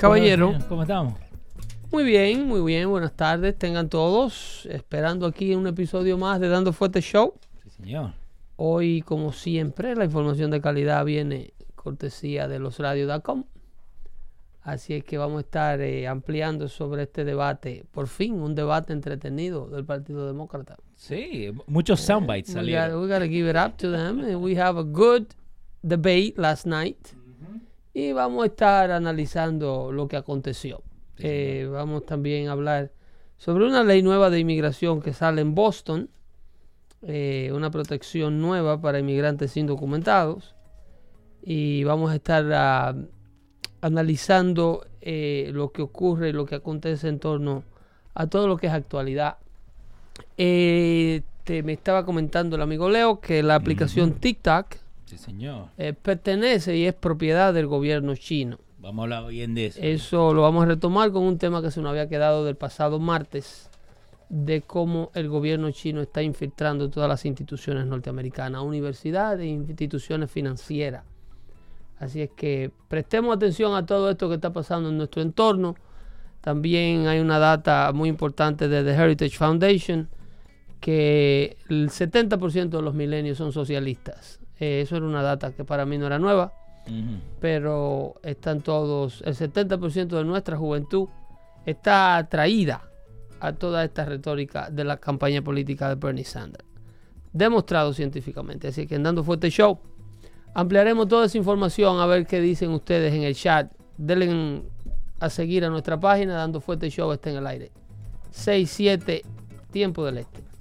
Caballero. ¿Cómo estamos? Muy bien, muy bien. Buenas tardes. Tengan todos. Esperando aquí un episodio más de Dando Fuerte Show. Sí, señor. Hoy, como siempre, la información de calidad viene cortesía de losradios.com. Así es que vamos a estar eh, ampliando sobre este debate. Por fin, un debate entretenido del Partido Demócrata. Sí, muchos soundbites We salieron. gotta, we gotta give it up to them. We have a good debate last night. Y vamos a estar analizando lo que aconteció. Eh, vamos también a hablar sobre una ley nueva de inmigración que sale en Boston. eh, una protección nueva para inmigrantes indocumentados. Y vamos a estar ah, analizando eh, lo que ocurre y lo que acontece en torno a todo lo que es actualidad eh, te- me estaba comentando el amigo Leo que la aplicación TikTok Sí, señor. eh, pertenece y es propiedad del gobierno chino. Vamos a hablar bien de eso. Eso lo vamos a retomar con un tema que se nos había quedado del pasado martes, de cómo el gobierno chino está infiltrando todas las instituciones norteamericanas, universidades e instituciones financieras. Así es que prestemos atención a todo esto que está pasando en nuestro entorno. También hay una data muy importante de The Heritage Foundation, que el 70% de los milenios son socialistas. Eh, eso era una data que para mí no era nueva pero están todos, el 70% de nuestra juventud está atraída a toda esta retórica de la campaña política de Bernie Sanders. Demostrado científicamente. Así que en Dando Fuerte Show ampliaremos toda esa información a ver qué dicen ustedes en el chat. Denle a seguir a nuestra página Dando Fuerte Show está en el aire. 6-7 Tiempo del Este.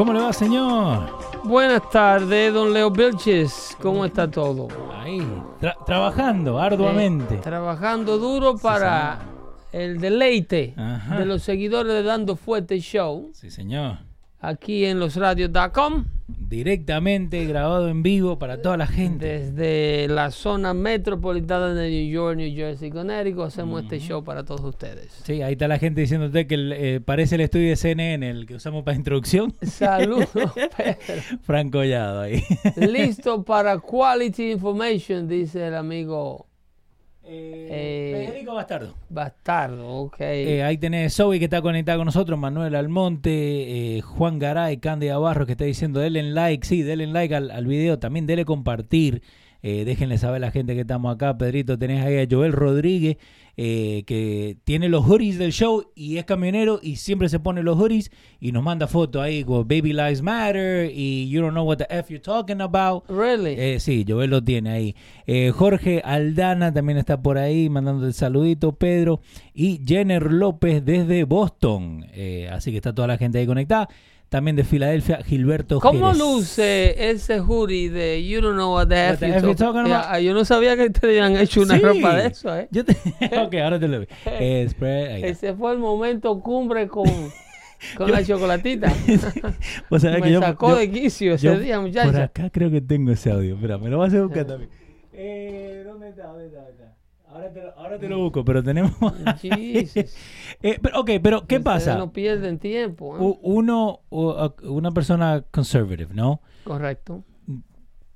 ¿Cómo le va, señor? Buenas tardes, don Leo Vilches. ¿Cómo está todo? Ahí, tra- trabajando arduamente. Eh, trabajando duro para el deleite Ajá. de los seguidores de Dando Fuerte Show Sí, señor. Aquí en losradios.com Directamente grabado en vivo para toda la gente. desde la zona metropolitana de New York, New Jersey, Connecticut hacemos este show para todos ustedes. Sí, ahí está la gente diciéndote que el, eh, parece el estudio de CNN, el que usamos para introducción. Saludos, Pedro. Franco Collado ahí. Listo para quality information, dice el amigo Eh, Federico Bastardo. Bastardo. Ok. Eh, ahí tenés Zoe que está conectada con nosotros, Manuel Almonte, eh, Juan Garay, Cándida Barros que está diciendo denle like, sí, denle like al, al video, también denle compartir, eh, déjenle saber a la gente que estamos acá, Pedrito, tenés ahí a Joel Rodríguez eh, que tiene los hoodies del show y es camionero y siempre se pone los hoodies y nos manda fotos ahí con Baby Lives Matter y You Don't Know What the F You're Talking About. really. Eh, sí, Joel lo tiene ahí. Eh, Jorge Aldana también está por ahí, mandando el saludito, Pedro. Y Jenner López desde Boston. Así que está toda la gente ahí conectada. También de Filadelfia, Gilberto ¿Cómo Jerez. luce ese hoodie de You Don't Know What the F you talking about? Ya, Yo no sabía que te habían hecho una Sí. ropa de eso, ¿eh? Yo te- ok, ahora te lo vi. Eh, spread-. Ese fue el momento cumbre con con la chocolatita. O sea, Me que yo, sacó yo- de quicio ese yo día, Por muchacha. acá creo que tengo ese audio. Espera, me lo vas a buscar también. Eh, ¿Dónde está? ¿Dónde está? ¿Dónde está? Ahora te, lo, ahora te lo busco, pero tenemos. Eh, pero, ok, pero ¿qué Ustedes pasa? No pierden tiempo. ¿eh? Uno, una persona conservative, ¿no? Correcto.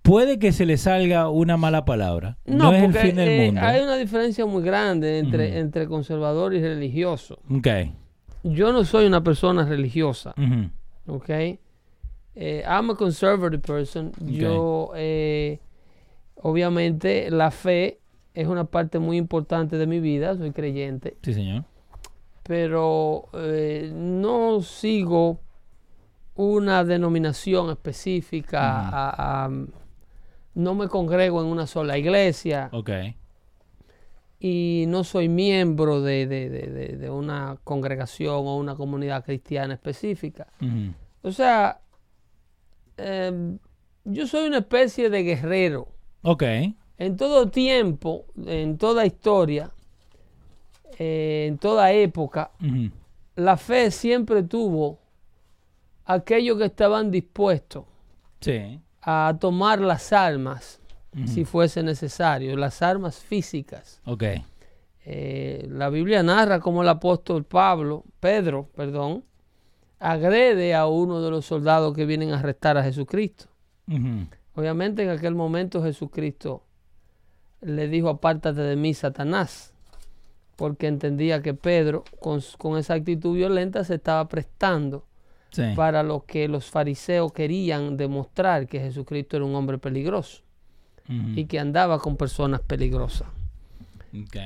Puede que se le salga una mala palabra. No, No, es el porque fin del eh, mundo. hay una diferencia muy grande entre, entre conservador y religioso. Ok. Yo no soy una persona religiosa, Ujú. ¿ok? I'm a conservative person. Yo, obviamente, la fe es una parte muy importante de mi vida, soy creyente, Sí, señor. pero eh, no sigo una denominación específica, Ujú. a- a- no me congrego en una sola iglesia. Ok. y no soy miembro de, de- de- una congregación o una comunidad cristiana específica. O sea, em, yo soy una especie de guerrero. Ok. En todo tiempo, en toda historia, eh, en toda época, la fe siempre tuvo aquellos que estaban dispuestos Sí. a tomar las armas si fuese necesario, las armas físicas. Eh, la Biblia narra cómo el apóstol Pablo, Pedro, perdón, agrede a uno de los soldados que vienen a arrestar a Jesucristo. Obviamente en aquel momento Jesucristo le dijo apártate de mí, Satanás, porque entendía que Pedro con, con esa actitud violenta se estaba prestando Sí. para lo que los fariseos querían demostrar que Jesucristo era un hombre peligroso y que andaba con personas peligrosas.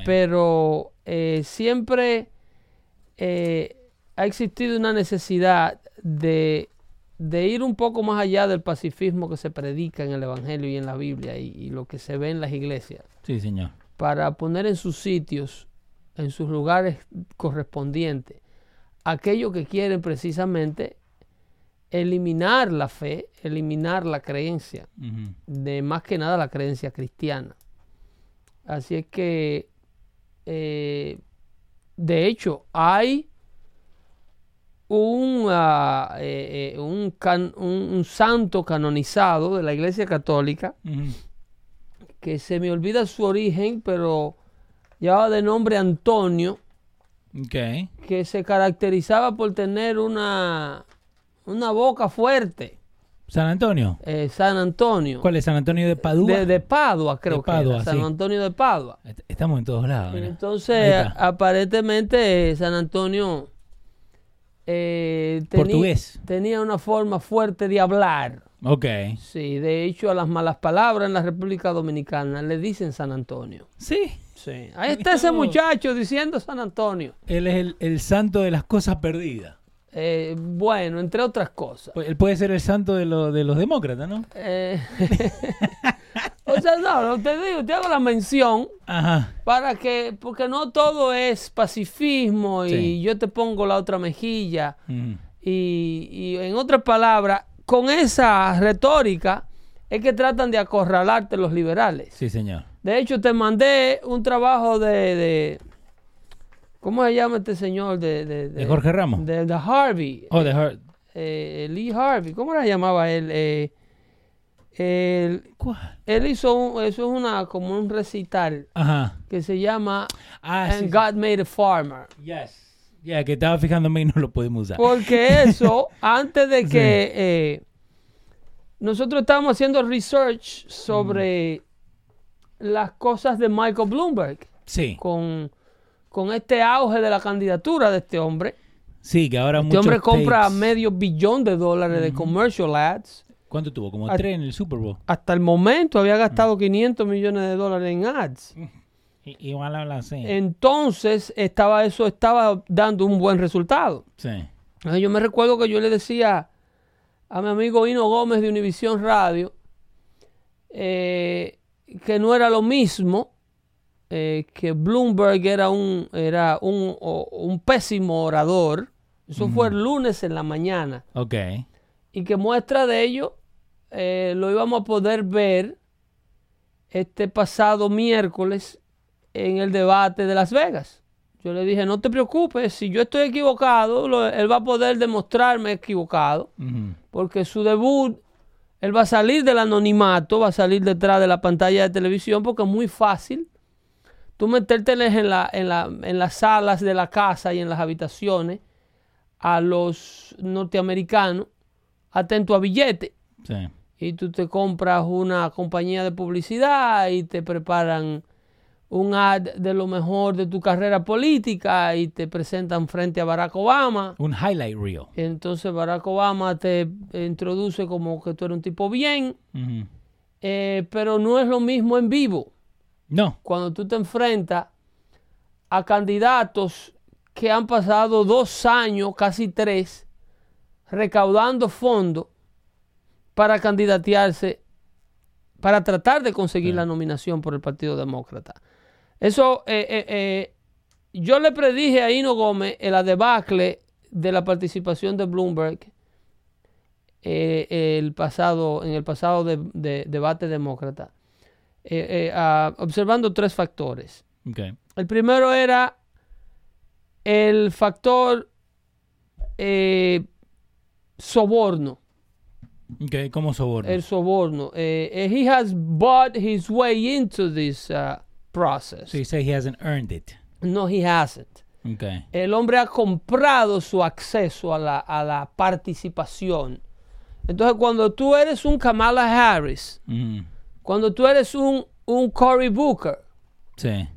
Pero eh, siempre eh, ha existido una necesidad de, de ir un poco más allá del pacifismo que se predica en el Evangelio y en la Biblia y, y lo que se ve en las iglesias, Sí, señor. para poner en sus sitios, en sus lugares correspondientes, aquellos que quieren precisamente eliminar la fe, eliminar la creencia de más que nada la creencia cristiana. Así es que, eh, de hecho, hay un, eh, eh, un, can- un- un santo canonizado de la Iglesia Católica, que se me olvida su origen, pero llevaba de nombre Antonio, que se caracterizaba por tener una, una boca fuerte, San Antonio. eh, San Antonio. ¿Cuál es San Antonio de Padua? De, de Padua, creo De Padua, que era. San sí. Antonio de Padua. Est- Estamos en todos lados. mira. Entonces, aparentemente, San Antonio eh, Portugués. tenía una forma fuerte de hablar. Ok. Sí, de hecho, a las malas palabras en la República Dominicana le dicen San Antonio. Sí. Sí. Ahí está ese muchacho diciendo San Antonio. Él es el, el santo de las cosas perdidas. Eh, bueno, entre otras cosas. Pues Él puede ser el santo de, lo- de los demócratas, ¿no? Eh, o sea, no, te digo, te hago la mención Ajá. para que, porque no todo es pacifismo y Sí. yo te pongo la otra mejilla. Ujú. Y, y en otras palabras, con esa retórica es que tratan de acorralarte los liberales. Sí, señor. De hecho, te mandé un trabajo de, de- ¿cómo se llama este señor? De, de, ¿De Jorge Ramos? De, Harvey. Oh, de Har- Eh, Lee Harvey. ¿Cómo se llamaba él? Eh, él, hizo un- eso es una como un recital Ajá. que se llama Ah, And sí. sí. God Made a Farmer. Yes. Ya, que estaba fijándome y no lo podemos usar. Porque eso, antes de que eh, nosotros estábamos haciendo research sobre las cosas de Michael Bloomberg, Sí. con, con este auge de la candidatura de este hombre. Sí, que ahora Este hombre compra medio billón de dólares de commercial ads. ¿Cuánto tuvo? Como tres en el Super Bowl. Hasta el momento había gastado 500 millones de dólares en ads. I- Igual habla así. Entonces, estaba, eso estaba dando un buen resultado. Sí. Entonces, yo me recuerdo que yo le decía a mi amigo Hino Gómez de Univisión Radio eh, que no era lo mismo, eh, que Bloomberg era un, era un, o- un pésimo orador. Eso fue el lunes en la mañana. Ok. Y que muestra de ello eh, lo íbamos a poder ver este pasado miércoles en el debate de Las Vegas. Yo le dije, no te preocupes, si yo estoy equivocado, lo- él va a poder demostrarme equivocado, porque su debut, él va a salir del anonimato, va a salir detrás de la pantalla de televisión, porque es muy fácil. Tú meterte en, la, en, la, en las salas de la casa y en las habitaciones a los norteamericanos, atento a billete, Sí. y tú te compras una compañía de publicidad y te preparan un ad de lo mejor de tu carrera política y te presentan frente a Barack Obama. Un highlight reel. Entonces Barack Obama te introduce como que tú eres un tipo bien, eh, pero no es lo mismo en vivo. No. Cuando tú te enfrentas a candidatos que han pasado dos años, casi tres, recaudando fondos para candidatearse, para tratar de conseguir la nominación por el Partido Demócrata. Eso, eh, eh, eh, yo le predije a Hino Gómez en la debacle de la participación de Bloomberg el pasado, en el pasado de- de- debate demócrata, observando tres factores. El primero era el factor eh, soborno. Ok, ¿cómo soborno? El soborno. Eh, eh, he has bought his way into this uh, process. So you say he hasn't earned it. No, he hasn't. Ok. El hombre ha comprado su acceso a la, a la participación. Entonces, cuando tú eres un Kamala Harris, Ujú. cuando tú eres un, un Cory Booker, Sí.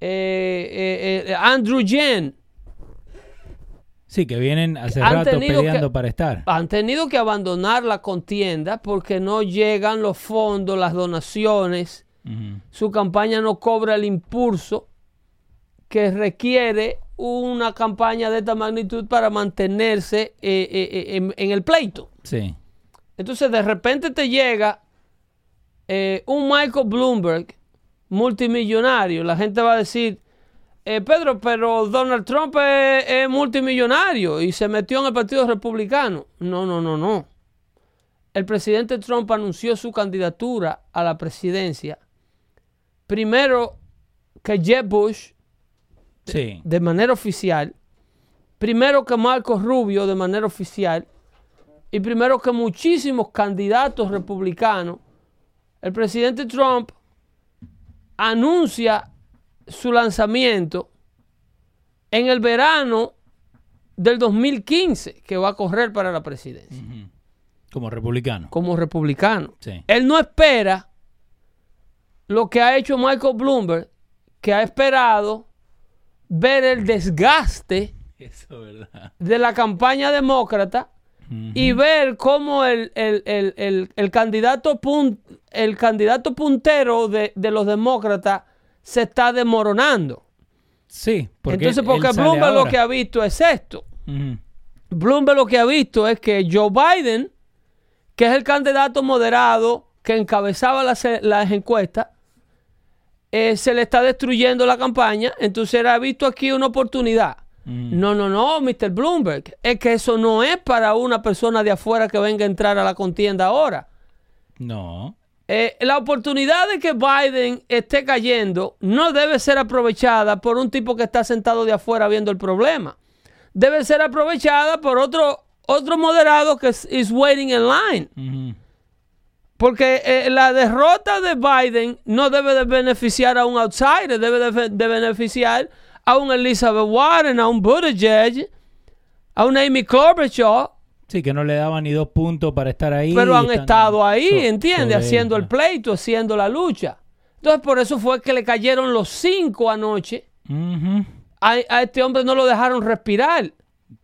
eh, Andrew Yen, Sí, que vienen hace Han rato peleando que- para estar. han tenido que abandonar la contienda porque no llegan los fondos, las donaciones, su campaña no cobra el impulso que requiere una campaña de esta magnitud para mantenerse eh, eh, eh, en, en el pleito. Sí. Entonces de repente te llega eh, un Michael Bloomberg multimillonario. La gente va a decir, eh, Pedro, pero Donald Trump es, es multimillonario y se metió en el Partido Republicano. No, no, no, no. El presidente Trump anunció su candidatura a la presidencia primero que Jeb Bush Sí. de manera oficial, primero que Marco Rubio de manera oficial, y primero que muchísimos candidatos republicanos, el presidente Trump anuncia su lanzamiento en el verano del 2015, que va a correr para la presidencia, Como republicano. como republicano. Sí. Él no espera lo que ha hecho Michael Bloomberg, que ha esperado ver el desgaste Eso de la campaña demócrata y ver cómo el, el- el- el- el candidato, pun- el candidato puntero de, de los demócratas se está desmoronando. Sí, porque Entonces, porque Bloomberg lo que ha visto es esto. Bloomberg lo que ha visto es que Joe Biden, que es el candidato moderado que encabezaba las, las encuestas, eh, se le está destruyendo la campaña. Entonces él ha visto aquí una oportunidad. Mm. No, no, no, Mr. Bloomberg. Es que eso no es para una persona de afuera que venga a entrar a la contienda ahora. No. Eh, la oportunidad de que Biden esté cayendo no debe ser aprovechada por un tipo que está sentado de afuera viendo el problema. Debe ser aprovechada por otro, otro moderado que is waiting in line. Porque eh, la derrota de Biden no debe de beneficiar a un outsider, debe de, de beneficiar a un Elizabeth Warren, a un Buttigieg, a un Amy Klobuchar, Sí, que no le daban ni dos puntos para estar ahí. pero han estado ahí, so- ¿entiendes? Haciendo el pleito, haciendo la lucha. Entonces, por eso fue que le cayeron los cinco anoche. A, a este hombre no lo dejaron respirar.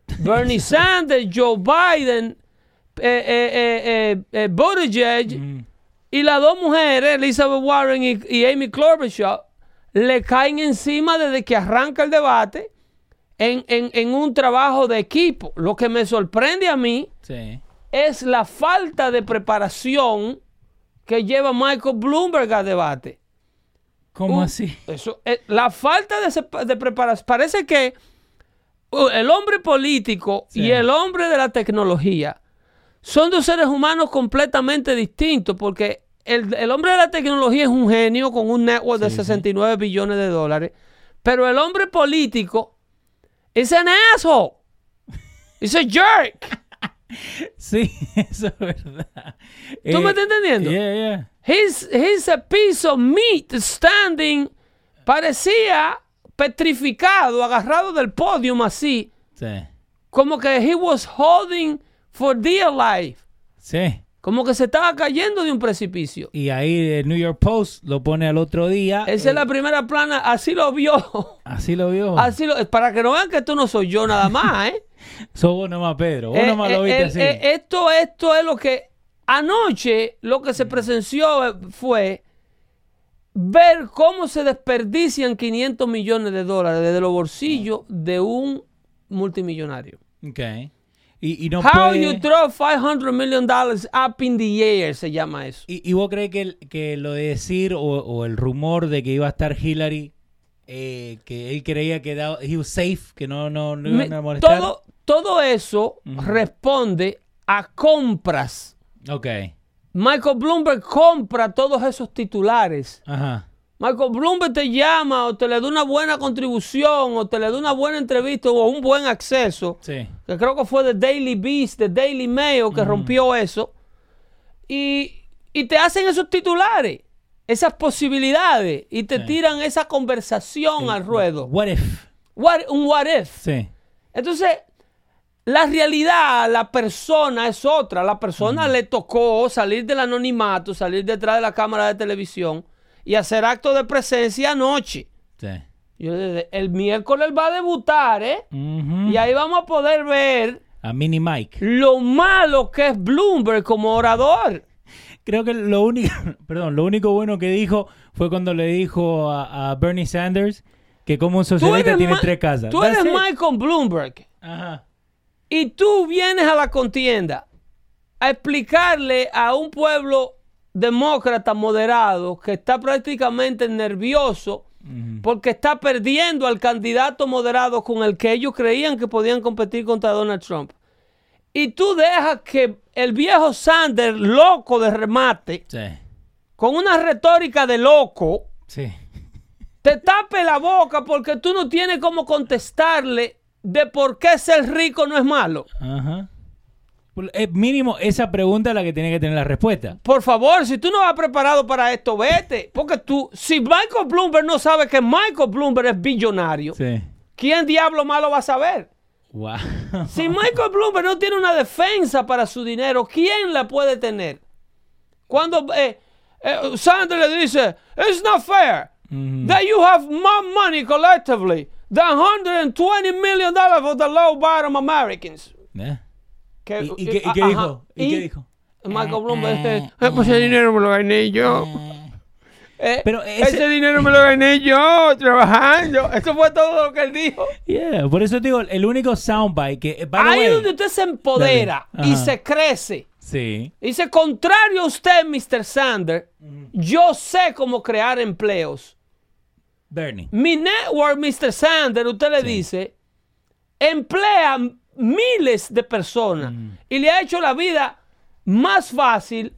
Bernie Sanders, Joe Biden, eh, eh, eh, eh, Buttigieg Mm. y las dos mujeres, Elizabeth Warren y, y Amy Klobuchar, le caen encima desde que arranca el debate en, en- en un trabajo de equipo. Lo que me sorprende a mí Sí. es la falta de preparación que lleva Michael Bloomberg al debate. ¿Cómo Uh, así? Eso, eh, la falta de, de preparación. Parece que uh, el hombre político Sí. y el hombre de la tecnología son dos seres humanos completamente distintos porque el, el hombre de la tecnología es un genio con un network de Sí, sí. 69 billones de dólares. Pero el hombre político es an asshole. It's a jerk. Sí, eso es verdad. ¿Tú me Eh, estás entendiendo? Yeah, yeah. He's, he's a piece of meat standing. Parecía petrificado, agarrado del podio así. Sí. Como que he was holding for dear life. Sí. Como que se estaba cayendo de un precipicio. Y ahí el New York Post lo pone al otro día. Esa Eh, es la primera plana, así lo vio. Así lo vio. Así lo, para que no vean que tú no soy yo nada más, ¿eh? Sos vos nomás, Pedro. Vos Eh, nomás lo eh, viste eh, así. eh, esto, esto es lo que anoche lo que se presenció eh, fue ver cómo se desperdician 500 millones de dólares desde los bolsillos de un multimillonario. Ok. Y, y no How puede- you throw 500 million dollars up in the air se llama eso. ¿Y, y vos crees que, el- que lo de decir o, o el rumor de que iba a estar Hillary, eh, que él creía que da- he was safe, que no, no, no iban a molestar? todo, todo eso responde a compras. Ok. Michael Bloomberg compra todos esos titulares. Ajá. Michael Bloomberg te llama o te le da una buena contribución o te le da una buena entrevista o un buen acceso. Sí. Que creo que fue de Daily Beast, de Daily Mail que rompió eso. Y, y te hacen esos titulares, esas posibilidades y te Sí. tiran esa conversación al ruedo. What if? What- un what if. Sí. Entonces, la realidad, la persona es otra. La persona le tocó salir del anonimato, salir detrás de la cámara de televisión y hacer acto de presencia anoche. Sí. Yo dije, el miércoles va a debutar, ¿eh? Y ahí vamos a poder ver A Mini Mike. lo malo que es Bloomberg como orador. Creo que lo único, perdón, lo único bueno que dijo fue cuando le dijo a, a Bernie Sanders que como un socialista tiene Ma- tres casas. tú That's eres it. Michael Bloomberg. Ajá. Y tú vienes a la contienda a explicarle a un pueblo demócrata moderado que está prácticamente nervioso porque está perdiendo al candidato moderado con el que ellos creían que podían competir contra Donald Trump. Y tú dejas que el viejo Sanders, loco de remate, Sí. con una retórica de loco, Sí. te tape la boca porque tú no tienes cómo contestarle de por qué ser rico no es malo. Ajá. Eh, mínimo esa pregunta es la que tiene que tener la respuesta. Por favor, si tú no vas preparado para esto, vete. Porque tú, si Michael Bloomberg no sabe que Michael Bloomberg es billonario, Sí. ¿quién diablo malo va a saber? Wow. Si Michael Bloomberg no tiene una defensa para su dinero, ¿quién la puede tener? Cuando eh, eh, Sanders le dice, it's not fair that you have more money collectively than 120 million dollars for the low bottom Americans. ¿Eh? Que- ¿Y, y qué, y qué ajá. dijo? ¿Y, qué Y dijo? Michael Bloomberg dice, "Eh, pues ese dinero me lo gané yo. Eh, Pero ese- ese... dinero me lo gané yo trabajando. Eso fue todo lo que él dijo. Yeah, por eso te digo, el único soundbite que... eh, Ahí es donde usted se empodera y se crece. Sí. Dice, contrario a usted, Mr. Sanders, yo sé cómo crear empleos. Bernie. Mi network, Mr. Sanders, usted le Sí. dice, emplea miles de personas y le ha hecho la vida más fácil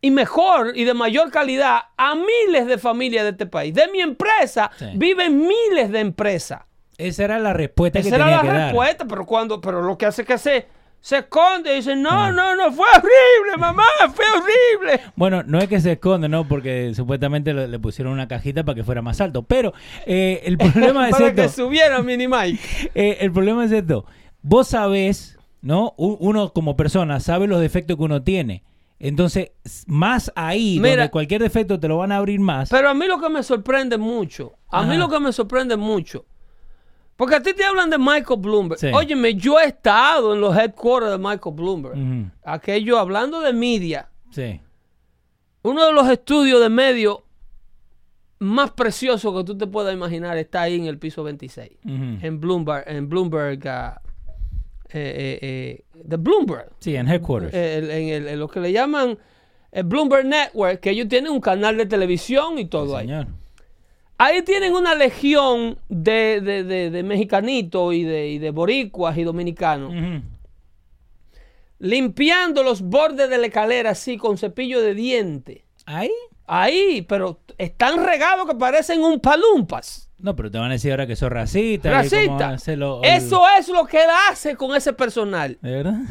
y mejor y de mayor calidad a miles de familias de este país. De mi empresa Sí. viven miles de empresas. Esa era la respuesta que Esa era tenía la que dar. respuesta, pero cuando, pero lo que hace es que se, se esconde y dice, no, no, no, fue horrible, mamá, fue horrible. Bueno, no es que se esconde, ¿no? Porque supuestamente le, le pusieron una cajita para que fuera más alto. Pero eh, el problema es Para que esto. subiera Mini Mike. Eh, el problema es esto. Vos sabés, ¿no? Uno como persona sabe los defectos que uno tiene. Entonces, más ahí, Mira. donde cualquier defecto te lo van a abrir más. Pero a mí lo que me sorprende mucho, a mí lo que me sorprende mucho, porque a ti te hablan de Michael Bloomberg. Sí. Óyeme, yo he estado en los headquarters de Michael Bloomberg. Aquello, hablando de media, Sí. uno de los estudios de medio más preciosos que tú te puedas imaginar está ahí en el piso 26. Ujú. En Bloomberg, en Bloomberg, ah, eh, eh, eh, de Bloomberg. Sí, en headquarters. Eh, el- en, el- en lo que le llaman el Bloomberg Network, que ellos tienen un canal de televisión y todo ahí. Señor. Ahí tienen una legión de, de, de- de mexicanitos y de, y de boricuas y dominicanos limpiando los bordes de la escalera así con cepillo de diente. Ahí. Ahí, pero están regados que parecen un palumpas. No, pero te van a decir ahora que sos racista. Racista. Eso es lo que él hace con ese personal. ¿De verdad?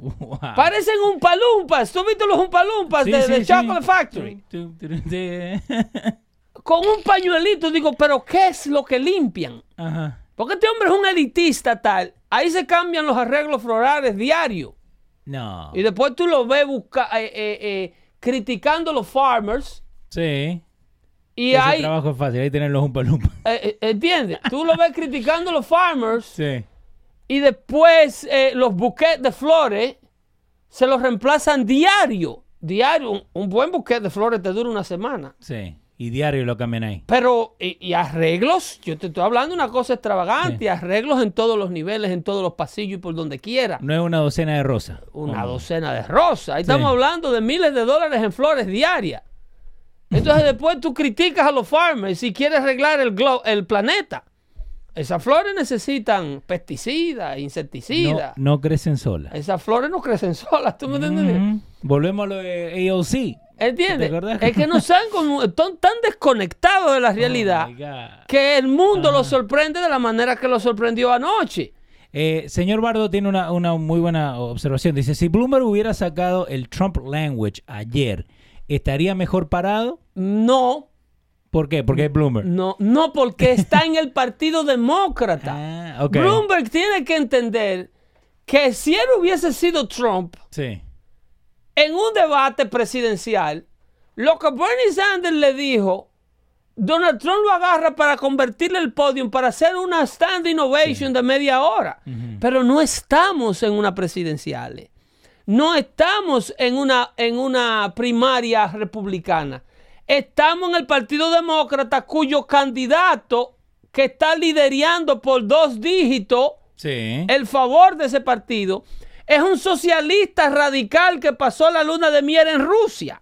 Wow. Parecen un palumpas. ¿Tú has visto los umpalumpas Sí, de, sí, de sí. Chocolate Factory? Con un pañuelito. Digo, ¿pero qué es lo que limpian? Ajá. Porque este hombre es un elitista tal. Ahí se cambian los arreglos florales diario. No. Y después tú lo ves busca- eh, eh, eh, criticando a los farmers. Sí. Y Ese hay, trabajo es fácil, ahí tener los umpalumpas. eh, eh, ¿entiendes? Tú lo ves criticando a los farmers. Sí. Y después eh, los buquetes de flores se los reemplazan diario. Diario. Un, un buen buquete de flores te dura una semana. Sí. Y diario lo cambian ahí. Pero, y, y arreglos, yo te estoy hablando de una cosa extravagante, Sí. arreglos en todos los niveles, en todos los pasillos y por donde quiera. No es una docena de rosas. Una docena de rosas. Ahí estamos hablando de miles de dólares en flores diarias. Entonces después tú criticas a los farmers si quieres arreglar el, glo- el planeta. Esas flores necesitan pesticidas, No, insecticidas. no crecen solas. Esas flores no crecen solas, ¿tú me entiendes? Ujú. Volvemos a lo de AOC. ¿Entiendes? Es que no están tan desconectados de la realidad Oh God. que el mundo los sorprende de la manera que los sorprendió anoche. Eh, señor Bardo tiene una, una muy buena observación. Dice, si Bloomberg hubiera sacado el Trump language ayer, ¿estaría mejor parado? No, ¿Por qué? Porque es Bloomberg. no, no, porque está en el Partido Demócrata. Ah. Bloomberg tiene que entender que si él hubiese sido Trump Sí. en un debate presidencial, lo que Bernie Sanders le dijo, Donald Trump lo agarra para convertirle el podium, para hacer una standing ovation de media hora. Pero no estamos en una presidencial. No estamos en una, en una primaria republicana. Estamos en el Partido Demócrata cuyo candidato que está liderando por dos dígitos Sí. el favor de ese partido es un socialista radical que pasó la luna de miel en Rusia.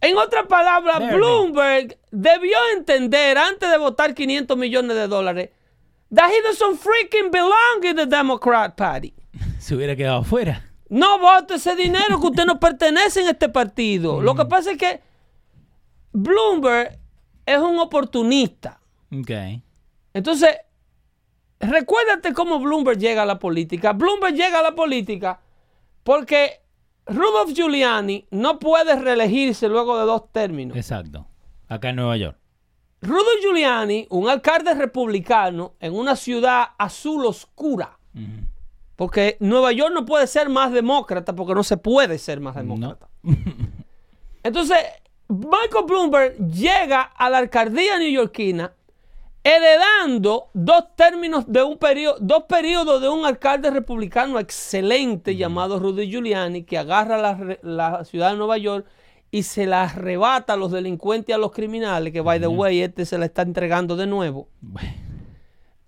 En otras palabras. Bloomberg debió entender antes de votar 500 millones de dólares that he doesn't freaking belong in the Democrat Party. Se hubiera quedado afuera. No vote ese dinero que usted no pertenece en este partido. Lo que pasa es que Bloomberg es un oportunista. Ok. Entonces, recuérdate cómo Bloomberg llega a la política. Bloomberg llega a la política porque Rudolph Giuliani no puede reelegirse luego de dos términos. Exacto. Acá en Nueva York. Rudolph Giuliani, un alcalde republicano en una ciudad azul oscura. Porque Nueva York no puede ser más demócrata porque no se puede ser más demócrata. Entonces, Michael Bloomberg llega a la alcaldía neoyorquina heredando dos términos de un periodo, dos periodos de un alcalde republicano excelente llamado Rudy Giuliani, que agarra la, la ciudad de Nueva York y se la arrebata a los delincuentes y a los criminales, que by the way, este se la está entregando de nuevo. Bueno.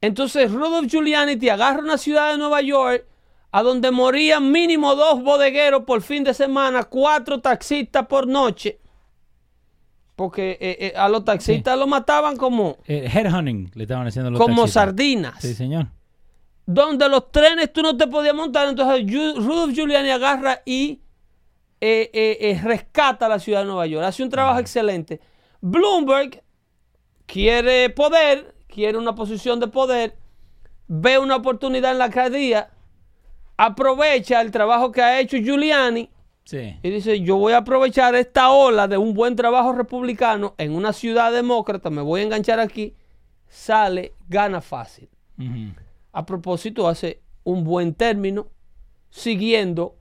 Entonces Rudolph Giuliani te agarra una ciudad de Nueva York a donde morían mínimo dos bodegueros por fin de semana, cuatro taxistas por noche. Porque eh, eh, a los taxistas los mataban como, Eh, headhunting le estaban haciendo los como taxistas. sardinas. Sí, señor. Donde los trenes tú no te podías montar. Entonces Rudolph Giuliani agarra y rescata la ciudad de Nueva York. Hace un trabajo excelente. Bloomberg quiere poder, quiere una posición de poder, ve una oportunidad en la alcaldía, aprovecha el trabajo que ha hecho Giuliani Sí. y dice, yo voy a aprovechar esta ola de un buen trabajo republicano en una ciudad demócrata, me voy a enganchar aquí, sale, gana fácil. A propósito, hace un buen término siguiendo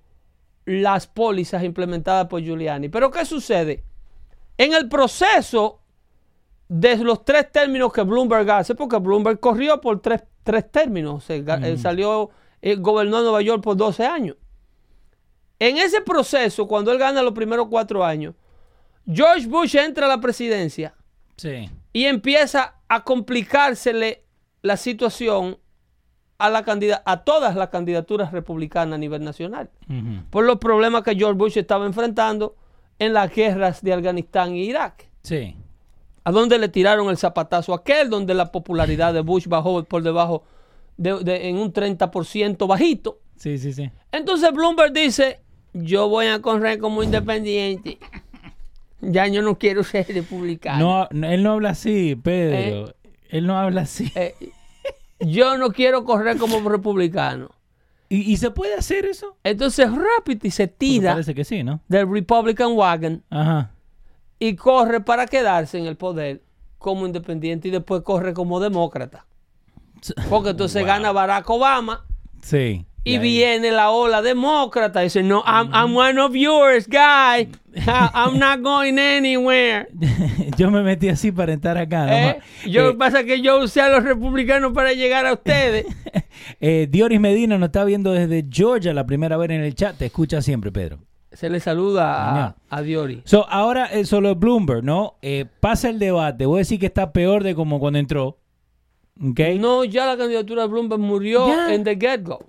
las pólizas implementadas por Giuliani. Pero ¿qué sucede? En el proceso de los tres términos que Bloomberg hace, porque Bloomberg corrió por tres, tres términos, él salió, eh, gobernó Nueva York por 12 años. En ese proceso, cuando él gana los primeros cuatro años, George Bush entra a la presidencia Sí. y empieza a complicársele la situación a, la candida- a todas las candidaturas republicanas a nivel nacional por los problemas que George Bush estaba enfrentando en las guerras de Afganistán e Irak, Sí. A donde le tiraron el zapatazo aquel, donde la popularidad de Bush bajó por debajo de, de- en un 30% bajito. Sí, sí, sí. Entonces Bloomberg dice, yo voy a correr como independiente. Ya yo no quiero ser republicano. No, él no habla así, Pedro. Él no habla así. Eh, yo no quiero correr como republicano. ¿Y, y se puede hacer eso? Entonces Rapid se Porque tira Parece que sí, ¿no? del Republican Wagon Ajá. Y corre para quedarse en el poder como independiente y después corre como demócrata. Porque entonces Wow. gana Barack Obama Sí. y ahí- viene la ola demócrata y dice, no, I'm, I'm one of yours, guy. I'm not going anywhere. Yo me metí así para entrar acá. ¿Eh? Yo lo Eh, que pasa es que yo usé a los republicanos para llegar a ustedes. eh, Dioris Medina nos está viendo desde Georgia la primera vez en el chat. Te escucha siempre, Pedro. Se le saluda a, a Diori. So, ahora eh, solo Bloomberg, ¿no? Eh, pasa el debate. Voy a decir que está peor de como cuando entró. ¿Ok? No, ya la candidatura de Bloomberg murió en the get-go.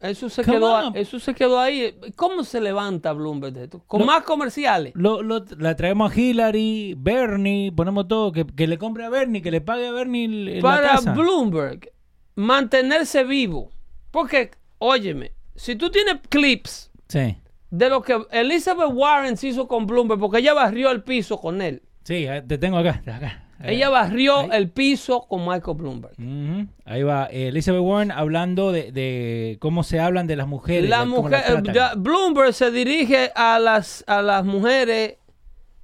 Eso se, Come quedó, on. eso se quedó ahí. ¿Cómo se levanta Bloomberg de esto? Con Lo- más comerciales. Lo, lo- la traemos a Hillary, Bernie, ponemos todo, que, que le compre a Bernie, que le pague a Bernie el- la Para casa. Bloomberg, mantenerse vivo. Porque, óyeme, si tú tienes clips Sí, de lo que Elizabeth Warren se hizo con Bloomberg, porque ella barrió el piso con él. sí, eh, te tengo acá. acá. Ella barrió el piso con Michael Bloomberg. Ahí va. eh, Elizabeth Warren hablando de, de cómo se hablan de las mujeres. La mujer, las eh, Bloomberg se dirige a las, a las mujeres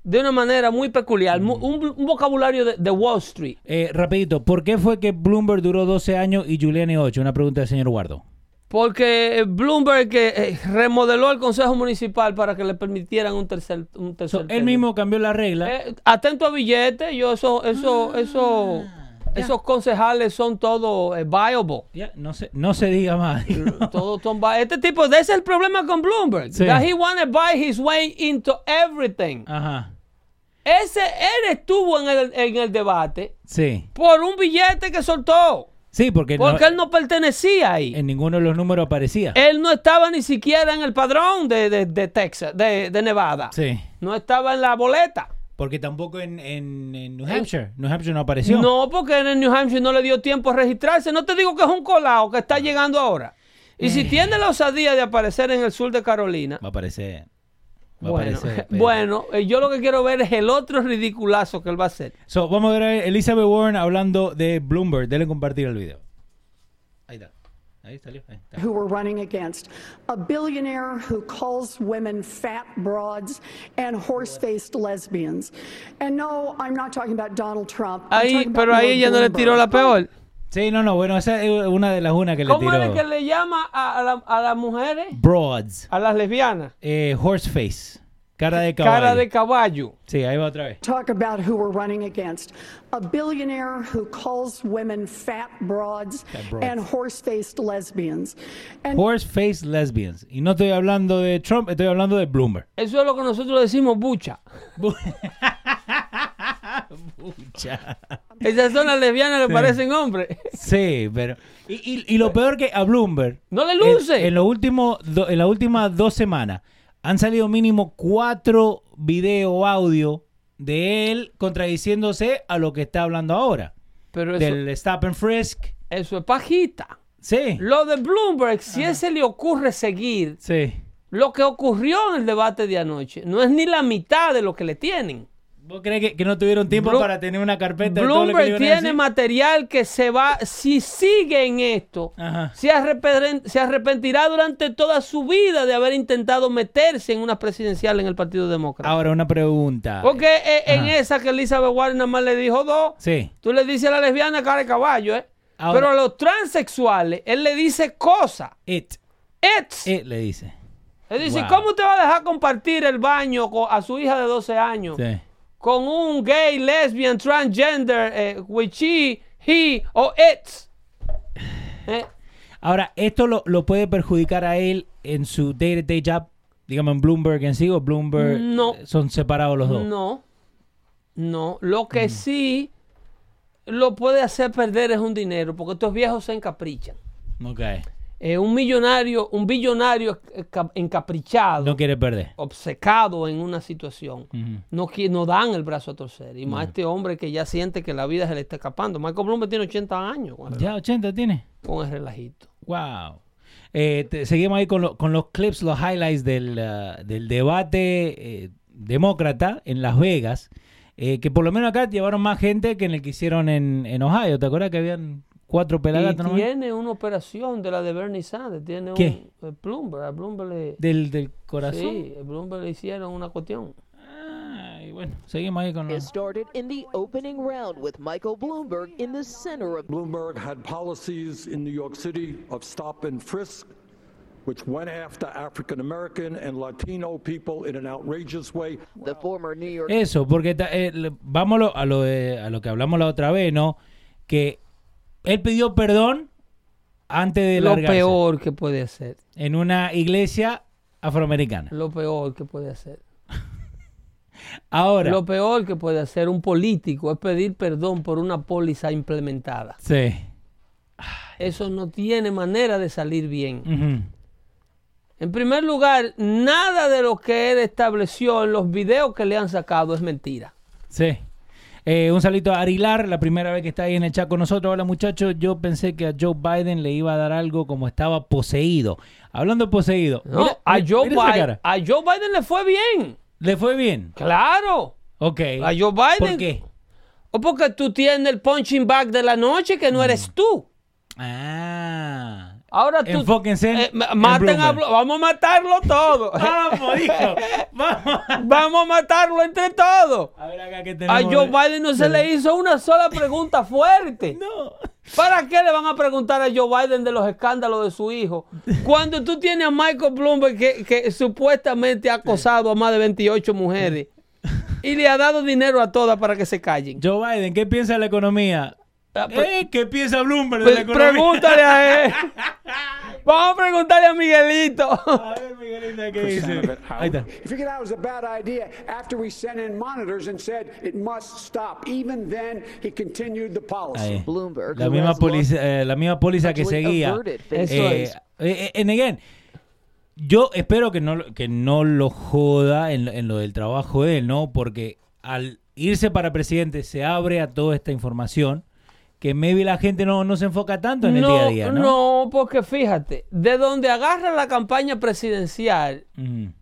de una manera muy peculiar, un, un vocabulario de, de Wall Street. Eh, rapidito, ¿por qué fue que Bloomberg duró 12 años y Giuliani 8? Una pregunta del señor Guardo. Porque Bloomberg que, eh, remodeló el Consejo Municipal para que le permitieran un tercer, un tercer So, él mismo cambió la regla. Eh, atento a billetes, yo eso, eso, eso, Ah, esos concejales son todos eh, viable. Ya, no, se, no se diga más. Todos son Este tipo, ese es el problema con Bloomberg. Sí. That he wanna buy his way into everything. Ajá. Ese, él estuvo en el, en el debate Sí. por un billete que soltó. Sí, porque, no- Porque él no pertenecía ahí. en ninguno de los números aparecía. Él no estaba ni siquiera en el padrón de, de- de Texas, de, de Nevada. Sí. No estaba en la boleta. Porque tampoco en, en- en New Hampshire. New Hampshire no apareció. No, porque en New Hampshire no le dio tiempo a registrarse. No te digo que es un colado que está llegando ahora. Y Eh. si tiene la osadía de aparecer en el sur de Carolina, Va a aparecer. Bueno, pero- bueno, eh, yo lo que quiero ver es el otro ridiculazo que él va a hacer. So, vamos a ver a Elizabeth Warren hablando de Bloomberg. Dele compartir el video. Ahí está. Ahí salió. Ahí está. who we're running against. A billionaire who calls women fat broads and horse faced lesbians. And no, I'm not talking about Donald Trump. I'm Ahí, pero ahí ella no le tiró la peor. Sí, no, no. Bueno, esa es una de las unas que le ¿Cómo es que le llama a, a la- a las mujeres? Broads. A las lesbianas. Eh, horse face. Cara de caballo. Cara de caballo. Sí, ahí va otra vez. Talk about who we're running against. A billionaire who calls women fat broads, Fat broads. and horse faced lesbians. And Horse face lesbians. Y no estoy hablando de Trump, estoy hablando de Bloomberg. Eso es lo que nosotros decimos bucha. Esas son las lesbianas que parecen hombres. Sí, pero. Y, y- y lo peor que a Bloomberg. No le luce. en, do- en las últimas dos semanas han salido mínimo cuatro videos o audio de él contradiciéndose a lo que está hablando ahora. Pero eso, Del stop and frisk. eso es pajita. Sí. Lo de Bloomberg, si ese le ocurre seguir Sí. lo que ocurrió en el debate de anoche, no es ni la mitad de lo que le tienen. ¿Vos crees que, que no tuvieron tiempo para tener una carpeta de todo lo que Bloomberg tiene decir? material que se va, si sigue en esto, Ajá. se, se arrepentirá durante toda su vida de haber intentado meterse en una presidencial en el Partido Demócrata. Ahora una pregunta. Porque eh, en Ajá. esa que Elizabeth Warren nada más le dijo dos, Sí. tú le dices a la lesbiana cara de caballo, ¿eh? Ahora- Pero a los transexuales, él le dice cosas. It. It's. It le dice. Él dice, Wow. ¿cómo usted va a dejar compartir el baño a su hija de 12 años Sí. Con un gay, lesbian, transgender, eh, with she, he o it's? Eh, Ahora, ¿esto lo, lo puede perjudicar a él en su day-to-day job? Digamos, en Bloomberg en sí o Bloomberg No. eh, son separados los dos. No, no. Lo que Mm. sí lo puede hacer perder es un dinero, porque estos viejos se encaprichan. Ok. Eh, un millonario, un billonario encaprichado, No quiere perder. obcecado en una situación, no, qui- no dan el brazo a torcer. Y más este hombre que ya siente que la vida se le está escapando. Michael Bloomberg tiene 80 años Ya 80 tiene. con el relajito. Wow. Eh, te- seguimos ahí con, lo- con los clips, los highlights del, ah, del debate. eh, demócrata en Las Vegas, eh, que por lo menos acá llevaron más gente que en el que hicieron en, en Ohio. ¿Te acuerdas que habían cuatro Y pelagatos nomás? tiene una operación de la de Bernie Sanders. Tiene ¿Qué? un el Bloomberg. A Bloomberg le, Del, del corazón. sí, a Bloomberg le hicieron una cuestión. Ah, y bueno, seguimos ahí con It started in the opening round with Michael Bloomberg in the center of Bloomberg had policies in New York City of stop and frisk, which went after African American and Latino people in an outrageous way. the former New York Eso, porque ta- eh, vámonos a lo, de- a lo que hablamos la otra vez, ¿no? Que él pidió perdón antes de Lo largarse peor que puede hacer. en una iglesia afroamericana. Lo peor que puede hacer. Ahora, Lo peor que puede hacer un político es pedir perdón por una póliza implementada. sí. Eso no tiene manera de salir bien. En primer lugar, nada de lo que él estableció en los videos que le han sacado es mentira. sí. Eh, un salito a Arilar, la primera vez que está ahí en el chat con nosotros. Hola muchachos, yo pensé que a Joe Biden le iba a dar algo como estaba poseído. Hablando de poseído. No, mira- a, Joe Biden, a Joe Biden le fue bien. Le fue bien. Claro. Ok. A Joe Biden. ¿Por qué? O porque tú tienes el punching bag de la noche que Mm. no eres tú. Ah. Ahora tú. Enfóquense en- eh, ma- en maten a Vamos a matarlo todo. Vamos, dijo. Vamos. Vamos a matarlo entre todos. A ver acá que A. Joe Biden no se le hizo una sola pregunta fuerte. No. ¿Para qué le van a preguntar a Joe Biden de los escándalos de su hijo? Cuando tú tienes a Michael Bloomberg que, que supuestamente ha acosado a más de 28 mujeres y le ha dado dinero a todas para que se callen. Joe Biden, ¿qué piensa de la economía? Ah, Eh, ¿Qué piensa Bloomberg de la pre- economía? pregúntale a él. Vamos a preguntarle a Miguelito. A ver, Miguelita, ¿qué dice? Ahí está. He figured that was a bad idea after we sent in monitors and said it must stop. Even then, he continued the policy. Ahí. Bloomberg, La misma, póliza, eh, la misma póliza que seguía. Eh, eh, and again, yo espero que no, lo- que no lo joda en, lo- en lo del trabajo de él, ¿no? Porque al irse para presidente se abre a toda esta información que maybe la gente no, no se enfoca tanto en el día a día, ¿no? no, porque fíjate, de donde agarra la campaña presidencial,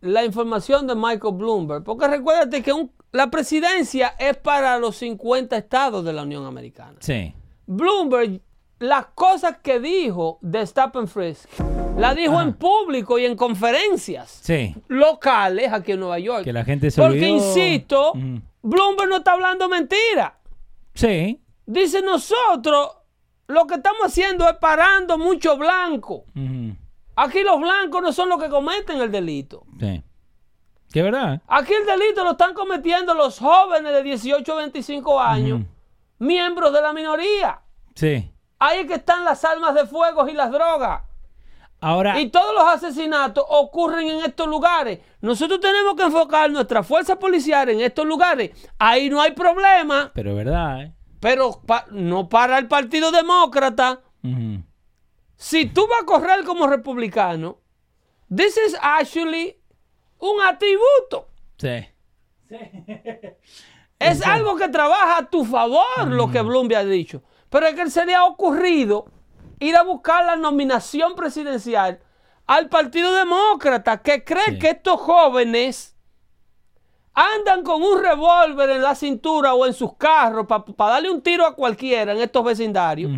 la información de Michael Bloomberg, porque recuérdate que un- la presidencia es para los 50 estados de la Unión Americana. Sí. Bloomberg, las cosas que dijo de Stop and Frisk, la dijo en público y en conferencias Sí. locales aquí en Nueva York. Que la gente se Porque, olvidó. insisto. Bloomberg no está hablando mentira. Sí. Dice nosotros, lo que estamos haciendo es parando mucho blanco. Aquí los blancos no son los que cometen el delito. Sí. Que verdad. Aquí el delito lo están cometiendo los jóvenes de 18 a 25 años, miembros de la minoría. Sí. Ahí es que están las armas de fuego y las drogas. Ahora, Y todos los asesinatos ocurren en estos lugares. Nosotros tenemos que enfocar nuestra fuerza policial en estos lugares. Ahí no hay problema. pero verdad, ¿eh? Pero pa- no para el Partido Demócrata. Si tú vas a correr como republicano, this is actually un atributo. Sí. Es algo que trabaja a tu favor, lo que Bloomberg ha dicho. Pero es que se le ha ocurrido ir a buscar la nominación presidencial al Partido Demócrata, que cree Sí. que estos jóvenes andan con un revólver en la cintura o en sus carros para darle un tiro a cualquiera en estos vecindarios,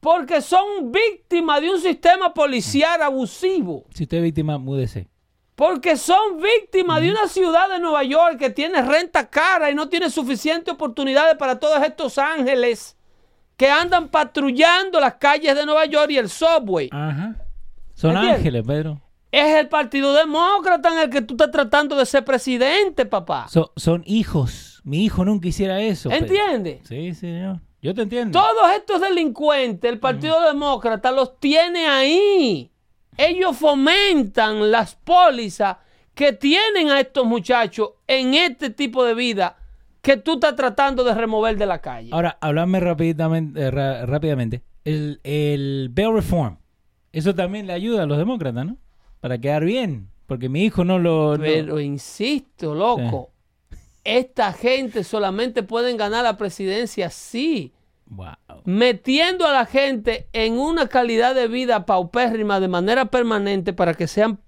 porque son víctimas de un sistema policial abusivo. Si usted es víctima, múdese. Porque son víctimas de una ciudad de Nueva York que tiene renta cara y no tiene suficientes oportunidades para todos estos ángeles que andan patrullando las calles de Nueva York y el subway. Ajá. Son ángeles, Pedro. Es el Partido Demócrata en el que tú estás tratando de ser presidente, papá. So- son hijos. Mi hijo nunca hiciera eso. ¿Entiendes? Sí, señor. Yo te entiendo. Todos estos delincuentes, el Partido Demócrata los tiene ahí. Ellos fomentan las pólizas que tienen a estos muchachos en este tipo de vida que tú estás tratando de remover de la calle. Ahora, háblame rápidamente. eh, rápidamente. El, el Bail Reform. Eso también le ayuda a los demócratas, ¿no? Para quedar bien. Porque mi hijo no lo. no- Pero insisto, loco, esta gente solamente pueden ganar la presidencia si Wow. metiendo a la gente en una calidad de vida paupérrima de manera permanente para que sean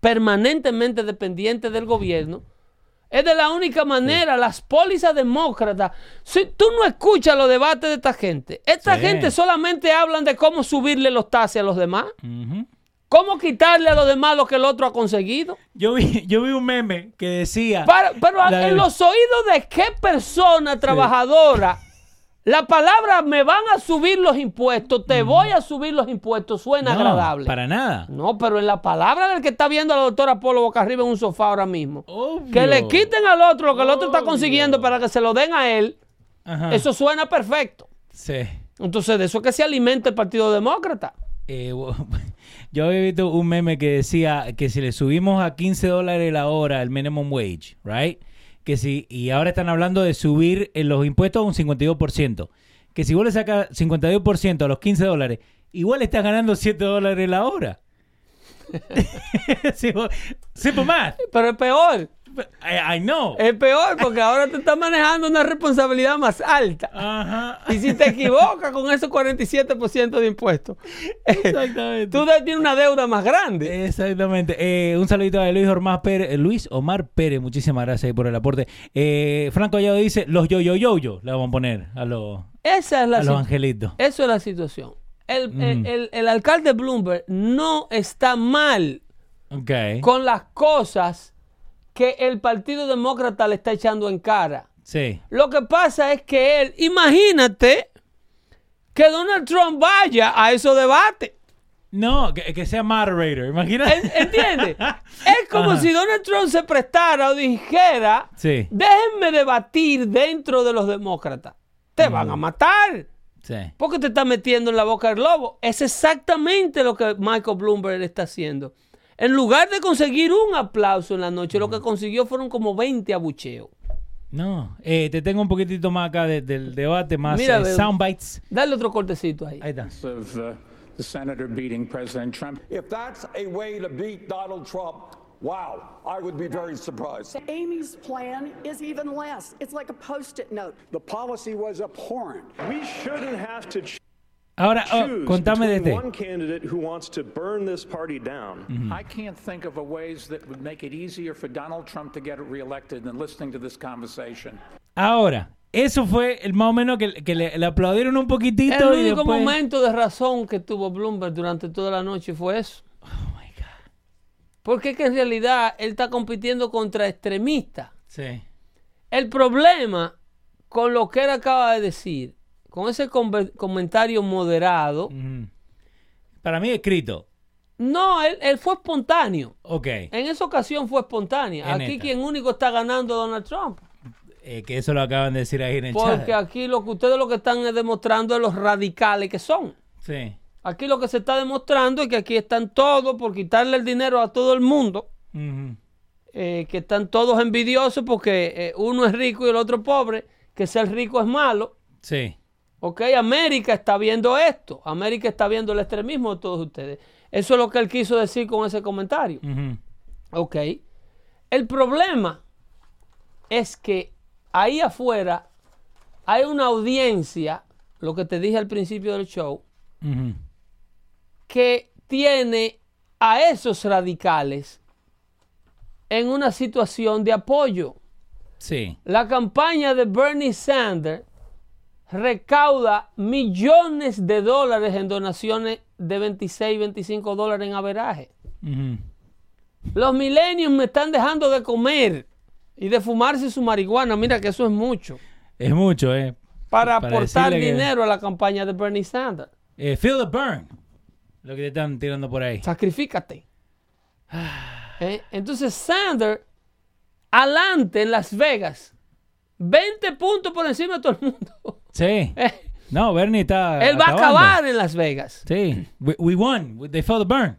permanentemente dependientes del gobierno, Es de la única manera, las pólizas demócratas. Si tú no escuchas los debates de esta gente, esta Sí. gente solamente hablan de cómo subirle los taxes a los demás. Cómo quitarle a los demás lo que el otro ha conseguido. Yo vi, yo vi un meme que decía. Pero La- en los oídos de qué persona trabajadora la palabra me van a subir los impuestos, te voy a subir los impuestos, suena No, agradable. Para nada. No, pero en la palabra del que está viendo a la doctora Polo boca arriba en un sofá ahora mismo. Obvio. Que le quiten al otro lo que el otro está consiguiendo para que se lo den a él. Ajá. Eso suena perfecto. Sí. Entonces, de eso es que se alimenta el Partido Demócrata. Eh, wo- yo había visto un meme que decía que si le subimos a 15 dólares la hora el minimum wage, right? Que si, y ahora están hablando de subir eh, los impuestos a un 52%. Que si vos le sacas 52% a los 15 dólares, igual estás ganando 7 dólares la hora. Simple math. Pero es peor. I, I know. Es peor porque ahora te estás manejando una responsabilidad más alta. Ajá. Y si te equivocas con esos 47% de impuestos, Exactamente. tú tienes una deuda más grande. Exactamente. Eh, un saludito a Luis Omar Pérez. eh, Luis Omar Pérez, muchísimas gracias por el aporte. Eh, Franco Allado dice, los yo yo yo yo le vamos a poner a los, Esa es la a los situ- angelitos. Eso es la situación. El, Mm. el- el- el alcalde Bloomberg no está mal Ok. con las cosas que el Partido Demócrata le está echando en cara. Sí. Lo que pasa es que él, imagínate que Donald Trump vaya a esos debates. No, que, que sea moderator. Imagínate. ¿En- ¿Entiendes? Es como Ajá. si Donald Trump se prestara o dijera, Sí. déjenme debatir dentro de los demócratas. Te van a matar. Sí. Porque te está metiendo en la boca del lobo. Es exactamente lo que Michael Bloomberg está haciendo. En lugar de conseguir un aplauso en la noche, lo que consiguió fueron como 20 abucheos. No. Eh, te tengo un poquitito más acá de- del debate, más Mira, eh, soundbites. Dale otro cortecito ahí. Ahí está. of uh, the senator beating President Trump. If that's a way to beat Donald Trump, wow, I would be very surprised. Amy's plan is even less. It's like a post it note. The policy was abhorrent. We shouldn't have to ch- Ahora, oh, contame de este. one candidate who wants to burn this party down. I can't think of a ways that would make it easier for Donald Trump to get reelected than listening to this conversation. Ahora, eso fue el más o menos que, que le, le aplaudieron un poquitito El y único después... momento de razón que tuvo Bloomberg durante toda la noche fue eso. Oh my God. Porque es que en realidad él está compitiendo contra extremistas. Sí. El problema con lo que él acaba de decir, con ese comentario moderado. Para mí escrito. no, él, él fue espontáneo. Ok. En esa ocasión fue espontánea. En Aquí esta. quien único está ganando es Donald Trump. Eh, que eso lo acaban de decir ahí en el Porque chat. aquí lo que ustedes lo que están es demostrando es los radicales que son. Sí. Aquí lo que se está demostrando es que aquí están todos por quitarle el dinero a todo el mundo. Eh, que están todos envidiosos porque eh, uno es rico y el otro pobre, que ser rico es malo. Sí. Ok, América está viendo esto. América está viendo el extremismo de todos ustedes. Eso es lo que él quiso decir con ese comentario. Ujú. Ok. El problema es que ahí afuera hay una audiencia, lo que te dije al principio del show, que tiene a esos radicales en una situación de apoyo. Sí. La campaña de Bernie Sanders recauda millones de dólares en donaciones de 26, 25 dólares en averaje. Los milenios me están dejando de comer y de fumarse su marihuana. Mira que eso es mucho. Es mucho, ¿eh? Para, Para aportar que- dinero a la campaña de Bernie Sanders. Eh, Feel the burn. Lo que te están tirando por ahí. Sacrifícate. ¿Eh? Entonces Sanders, adelante en Las Vegas, 20 puntos por encima de todo el mundo. Sí. No, Bernie está. Él va a acabar en Las Vegas. Sí. We, we won. They felt the burn.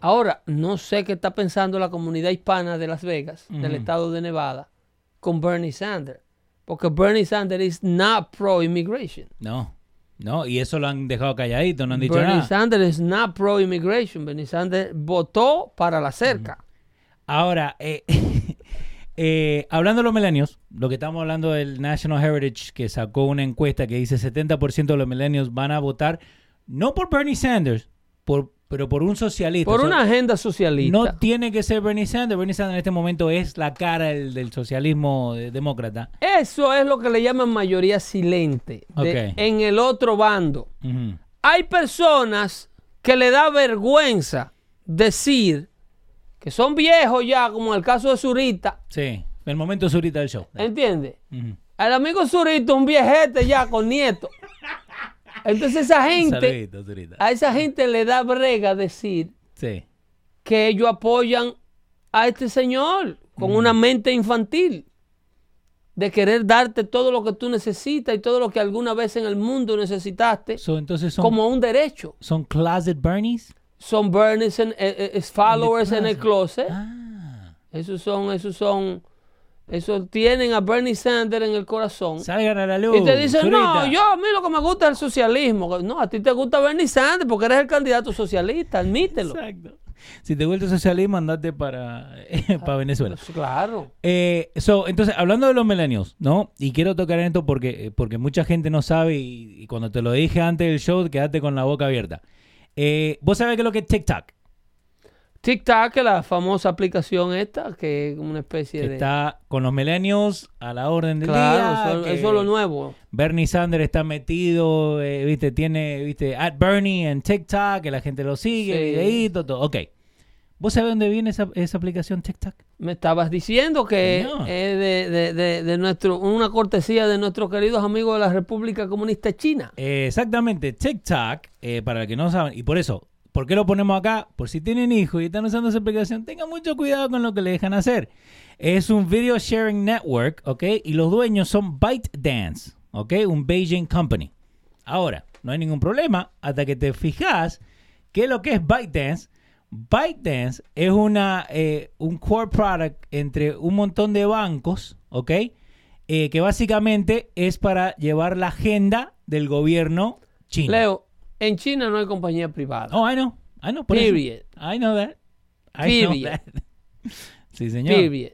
Ahora, no sé qué está pensando la comunidad hispana de Las Vegas, del estado de Nevada, con Bernie Sanders. Porque Bernie Sanders is not pro-immigration. No. No, y eso lo han dejado calladito, no han dicho Bernie nada. Sanders is not pro-immigration. Bernie Sanders votó para la cerca. Ahora, eh, eh, hablando de los milenios, lo que estamos hablando del National Heritage, que sacó una encuesta que dice 70% de los milenios van a votar no por Bernie Sanders, por, pero por un socialista. Por O sea, una agenda socialista. No tiene que ser Bernie Sanders. Bernie Sanders en este momento es la cara del, del socialismo eh, demócrata. Eso es lo que le llaman mayoría silente. de-. En el otro bando. Hay personas que le da vergüenza decir que son viejos ya, como en el caso de Zurita. Sí, el momento surita del show. ¿Entiendes? El amigo Zurita, un viejete ya con nieto. Entonces esa gente, Saludito, Zurita. a esa gente le da brega decir Sí. que ellos apoyan a este señor con una mente infantil de querer darte todo lo que tú necesitas y todo lo que alguna vez en el mundo necesitaste So, entonces son, como un derecho. son closet Bernies. Son Bernies en, eh, eh, followers en el closet. Ah. Esos son, esos son, esos tienen a Bernie Sanders en el corazón. Salgan a la luz. Y te dicen, no, yo a mí lo que me gusta es el socialismo. No, a ti te gusta Bernie Sanders porque eres el candidato socialista, admítelo. Exacto. Si te gusta el socialismo, andate para, para Venezuela. Claro. Eh, so, entonces, hablando de los millennials, ¿no? Y quiero tocar en esto porque, porque mucha gente no sabe y, y cuando te lo dije antes del show, quedaste con la boca abierta. Eh, ¿Vos sabés qué es lo que es TikTok? TikTok, la famosa aplicación esta, que es una especie Que de... está con los millennials a la orden del claro, día. eso, es lo nuevo. Bernie Sanders está metido, eh, viste, tiene, viste, at Bernie en TikTok, que la gente lo sigue, Sí. videíto, todo. Ok. ¿Vos sabés dónde viene esa, esa aplicación TikTok? Me estabas diciendo que es de, de- de- de nuestro, una cortesía de nuestros queridos amigos de la República Comunista China. Eh, exactamente, TikTok, eh, para el que no saben, y por eso, ¿por qué lo ponemos acá? Por si tienen hijos y están usando esa aplicación, tengan mucho cuidado con lo que le dejan hacer. Es un video sharing network, ¿ok? Y los dueños son ByteDance, ¿ok? Un Beijing company. Ahora, no hay ningún problema hasta que te fijas qué es lo que es ByteDance. ByteDance es una, eh, un core product entre un montón de bancos, ¿ok? Eh, que básicamente es para llevar la agenda del gobierno chino. Leo, en China no hay compañía privada. Oh, I know. I know. por eso. Period. I know that. I know Period. that. sí, señor. Period.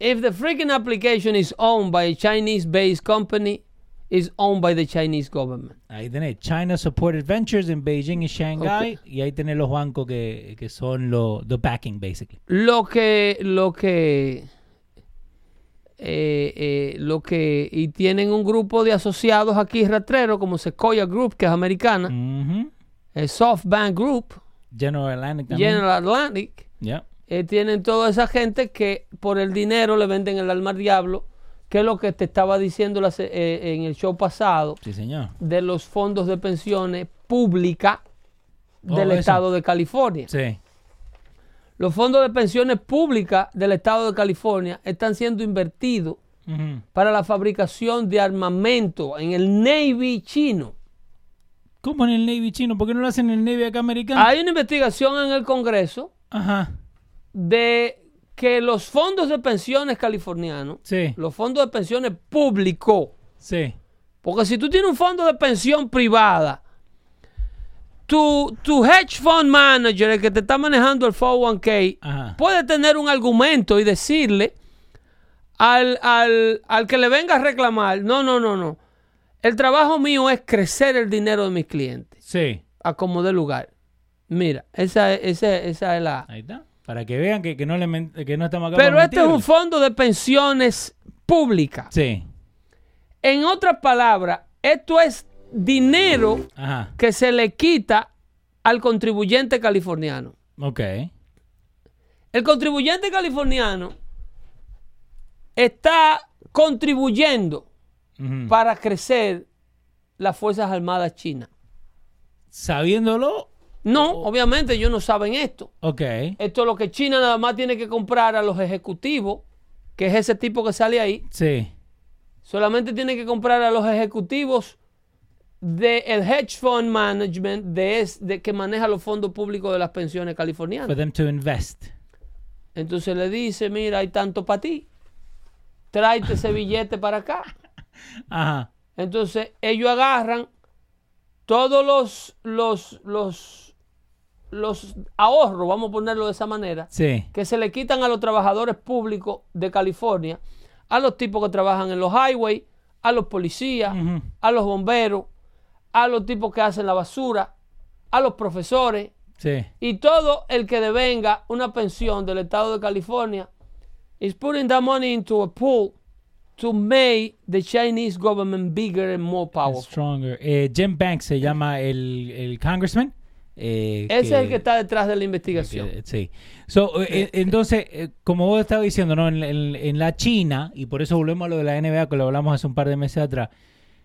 If the freaking application is owned by a Chinese-based company, it's owned by the Chinese government. Ahí tenés China Supported Ventures en Beijing y Shanghai. Y ahí tenés los bancos que, que son los the backing, basically. Lo que, lo que, eh, eh, lo que, y tienen un grupo de asociados aquí rastreros como Sequoia Group, que es americana, Ujú. el SoftBank Group, General Atlantic también. General Atlantic, Yeah. tienen toda esa gente que por el dinero le venden el alma al diablo, que es lo que te estaba diciendo eh, en el show pasado Sí, señor. de los fondos de pensiones públicas del estado de California. Sí. Los fondos de pensiones públicas del estado de California están siendo invertidos para la fabricación de armamento en el Navy chino. ¿Cómo en el Navy chino? ¿Por qué no lo hacen en el Navy acá americano? Hay una investigación en el Congreso Ajá. de que los fondos de pensiones californianos, Sí. los fondos de pensiones públicos, Sí. porque si tú tienes un fondo de pensión privada, tu, tu hedge fund manager, el que te está manejando el 401k, Ajá. puede tener un argumento y decirle al, al, al que le venga a reclamar, no, no, no, no. El trabajo mío es crecer el dinero de mis clientes, Sí. a como de lugar. Mira, esa, es- esa, esa es la... Ahí está. Para que vean que, que no, le que no estamos acá Pero para este es un fondo de pensiones públicas. Sí. En otras palabras, esto es dinero Ajá. que se le quita al contribuyente californiano. Ok. El contribuyente californiano está contribuyendo para crecer las Fuerzas Armadas chinas. Sabiéndolo, No, Oh. obviamente ellos no saben esto. ok. Esto es lo que China nada más tiene que comprar a los ejecutivos, que es ese tipo que sale ahí. Sí. Solamente tiene que comprar a los ejecutivos del hedge fund management de, es- de que maneja los fondos públicos de las pensiones For californianas. them to invest. Entonces le dice, mira, hay tanto para ti. Tráete ese billete para acá. Ajá. Entonces ellos agarran todos los, los, los, los ahorros, vamos a ponerlo de esa manera, Sí. que se le quitan a los trabajadores públicos de California, a los tipos que trabajan en los highways, a los policías, a los bomberos, a los tipos que hacen la basura, a los profesores, Sí. Y todo el que devenga una pensión del estado de California is putting that money into a pool to make the Chinese government bigger and more powerful. Stronger. Eh, Jim Banks se llama el, el congressman. Eh, Ese es el que está detrás de la investigación. que- sí. So, eh, eh, entonces, eh, como vos estabas diciendo, ¿no? En, en- en la China, y por eso volvemos a lo de la NBA, que lo hablamos hace un par de meses atrás,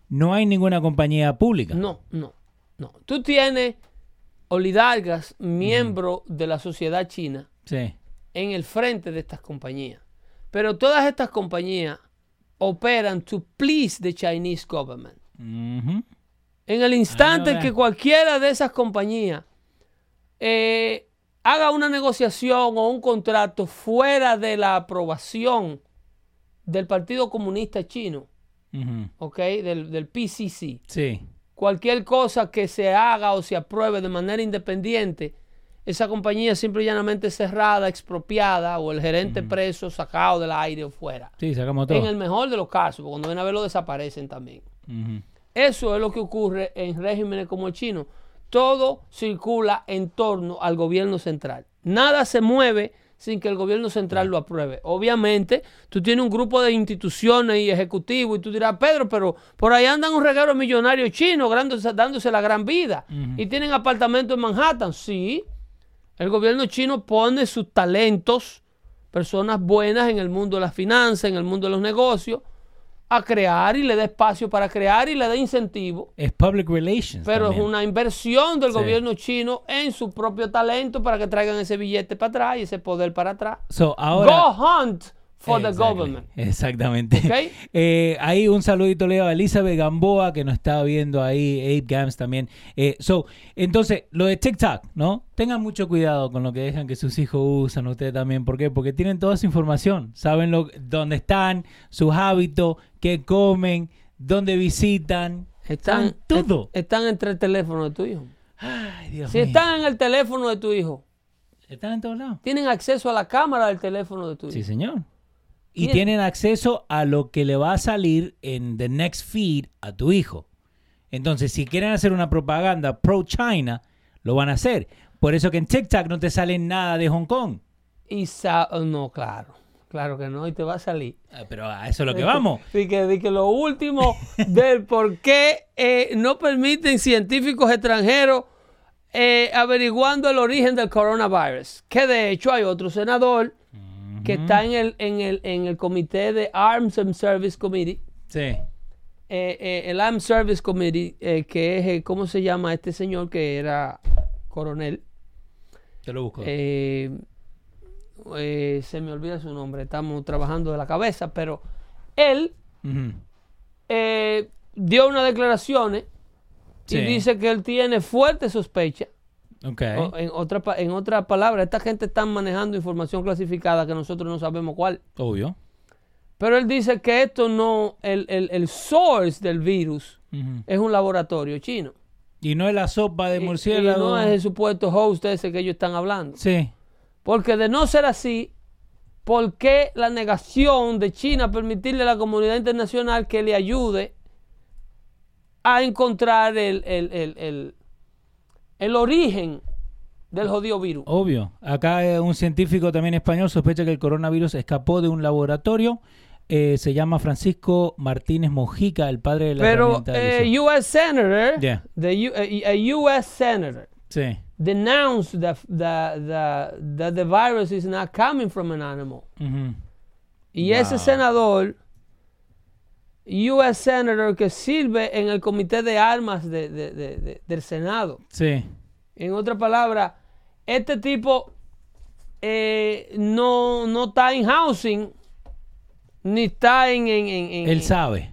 no hay ninguna compañía pública. No, no, no. Tú tienes oligarcas, miembros de la sociedad china, Sí. en el frente de estas compañías. Pero todas estas compañías operan to please the Chinese government. Ujú. En el instante no, que cualquiera de esas compañías eh, haga una negociación o un contrato fuera de la aprobación del Partido Comunista Chino. ¿ok? Del, del PCC, Sí. cualquier cosa que se haga o se apruebe de manera independiente, esa compañía simple y llanamente cerrada, expropiada o el gerente preso, sacado del aire o fuera. Sí, sacamos todo. En el mejor de los casos, porque cuando ven a ver lo desaparecen también. Eso es lo que ocurre en regímenes como el chino. Todo circula en torno al gobierno central. Nada se mueve sin que el gobierno central lo apruebe. Obviamente, tú tienes un grupo de instituciones y ejecutivos y tú dirás, Pedro, pero por ahí andan un reguero millonario chino dándose, dándose la gran vida y tienen apartamentos en Manhattan. Sí, el gobierno chino pone sus talentos, personas buenas en el mundo de las finanzas, en el mundo de los negocios, a crear y le da espacio para crear y le da incentivo. Es public relations. Pero también. es una inversión del Sí. gobierno chino en su propio talento para que traigan ese billete para atrás y ese poder para atrás. So, ahora, Go hunt for the government. Exactamente. Ok. Eh, ahí un saludito leo a Elizabeth Gamboa que nos está viendo ahí, Abe Gams también. Eh, so, entonces, lo de TikTok, ¿no? Tengan mucho cuidado con lo que dejan que sus hijos usan, ustedes también. ¿Por qué? Porque tienen toda esa información. Saben lo, dónde están, sus hábitos, qué comen, dónde visitan. Están, todo. est- están entre el teléfono de tu hijo. Ay, Dios Si mío. están en el teléfono de tu hijo, Están en todos lados. tienen acceso a la cámara del teléfono de tu hijo. Sí, señor. Y tienen acceso a lo que le va a salir en the next feed a tu hijo. Entonces, si quieren hacer una propaganda pro China, lo van a hacer. Por eso que en TikTok no te sale nada de Hong Kong. Y no, claro. Claro que no, y te va a salir. Ah, Pero a eso es lo que vamos. Y que, que lo último del por qué eh, no permiten científicos extranjeros eh, averiguando el origen del coronavirus. Que de hecho hay otro senador que está en el, en, el, en el comité de Arms and Service Committee. Sí. eh, el Armed Service Committee, que es, ¿cómo se llama este señor que era coronel? Te lo busco. Eh, eh, se me olvida su nombre, estamos trabajando de la cabeza, pero él eh, dio unas declaraciones Sí. y dice que él tiene fuerte sospecha. O- en otra en otras palabras, esta gente está manejando información clasificada que nosotros no sabemos cuál. Obvio. Pero él dice que esto no, el, el, el source del virus es un laboratorio chino. Y no es la sopa de Y- y murciélago. no es el supuesto host ese que ellos están hablando. Sí. Porque de no ser así, ¿por qué la negación de China a permitirle a la comunidad internacional que le ayude a encontrar el, el, el, el- el origen del jodido virus? Obvio. Acá eh, un científico también español sospecha que el coronavirus escapó de un laboratorio. Eh, se llama Francisco Martínez Mojica, el padre de la Pero herramienta de eh. US Senator, Yeah. the U- a, a US Senator, Sí. Denounced that, the, the, that the virus is not coming from an animal. Ujú. Y ese Wow. senador, US Senator, que sirve en el comité de armas de- de- de- de- del Senado. Sí. En otras palabras, este tipo eh, no, no está en housing, ni está en, en, en, en- Él sabe.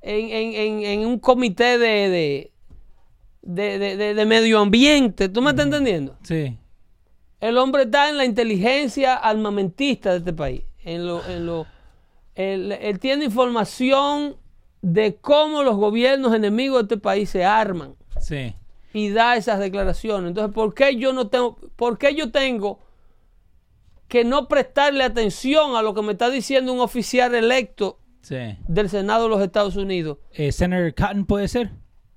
en- en- en- en un comité de, de, de- de- medio ambiente. ¿Tú me estás entendiendo? Sí. El hombre está en la inteligencia armamentista de este país. En lo, en lo, él, él tiene información de cómo los gobiernos enemigos de este país se arman Sí. y da esas declaraciones. Entonces, ¿por qué yo no tengo, por qué yo tengo que no prestarle atención a lo que me está diciendo un oficial electo Sí. del Senado de los Estados Unidos? Eh, Senator Cotton puede ser.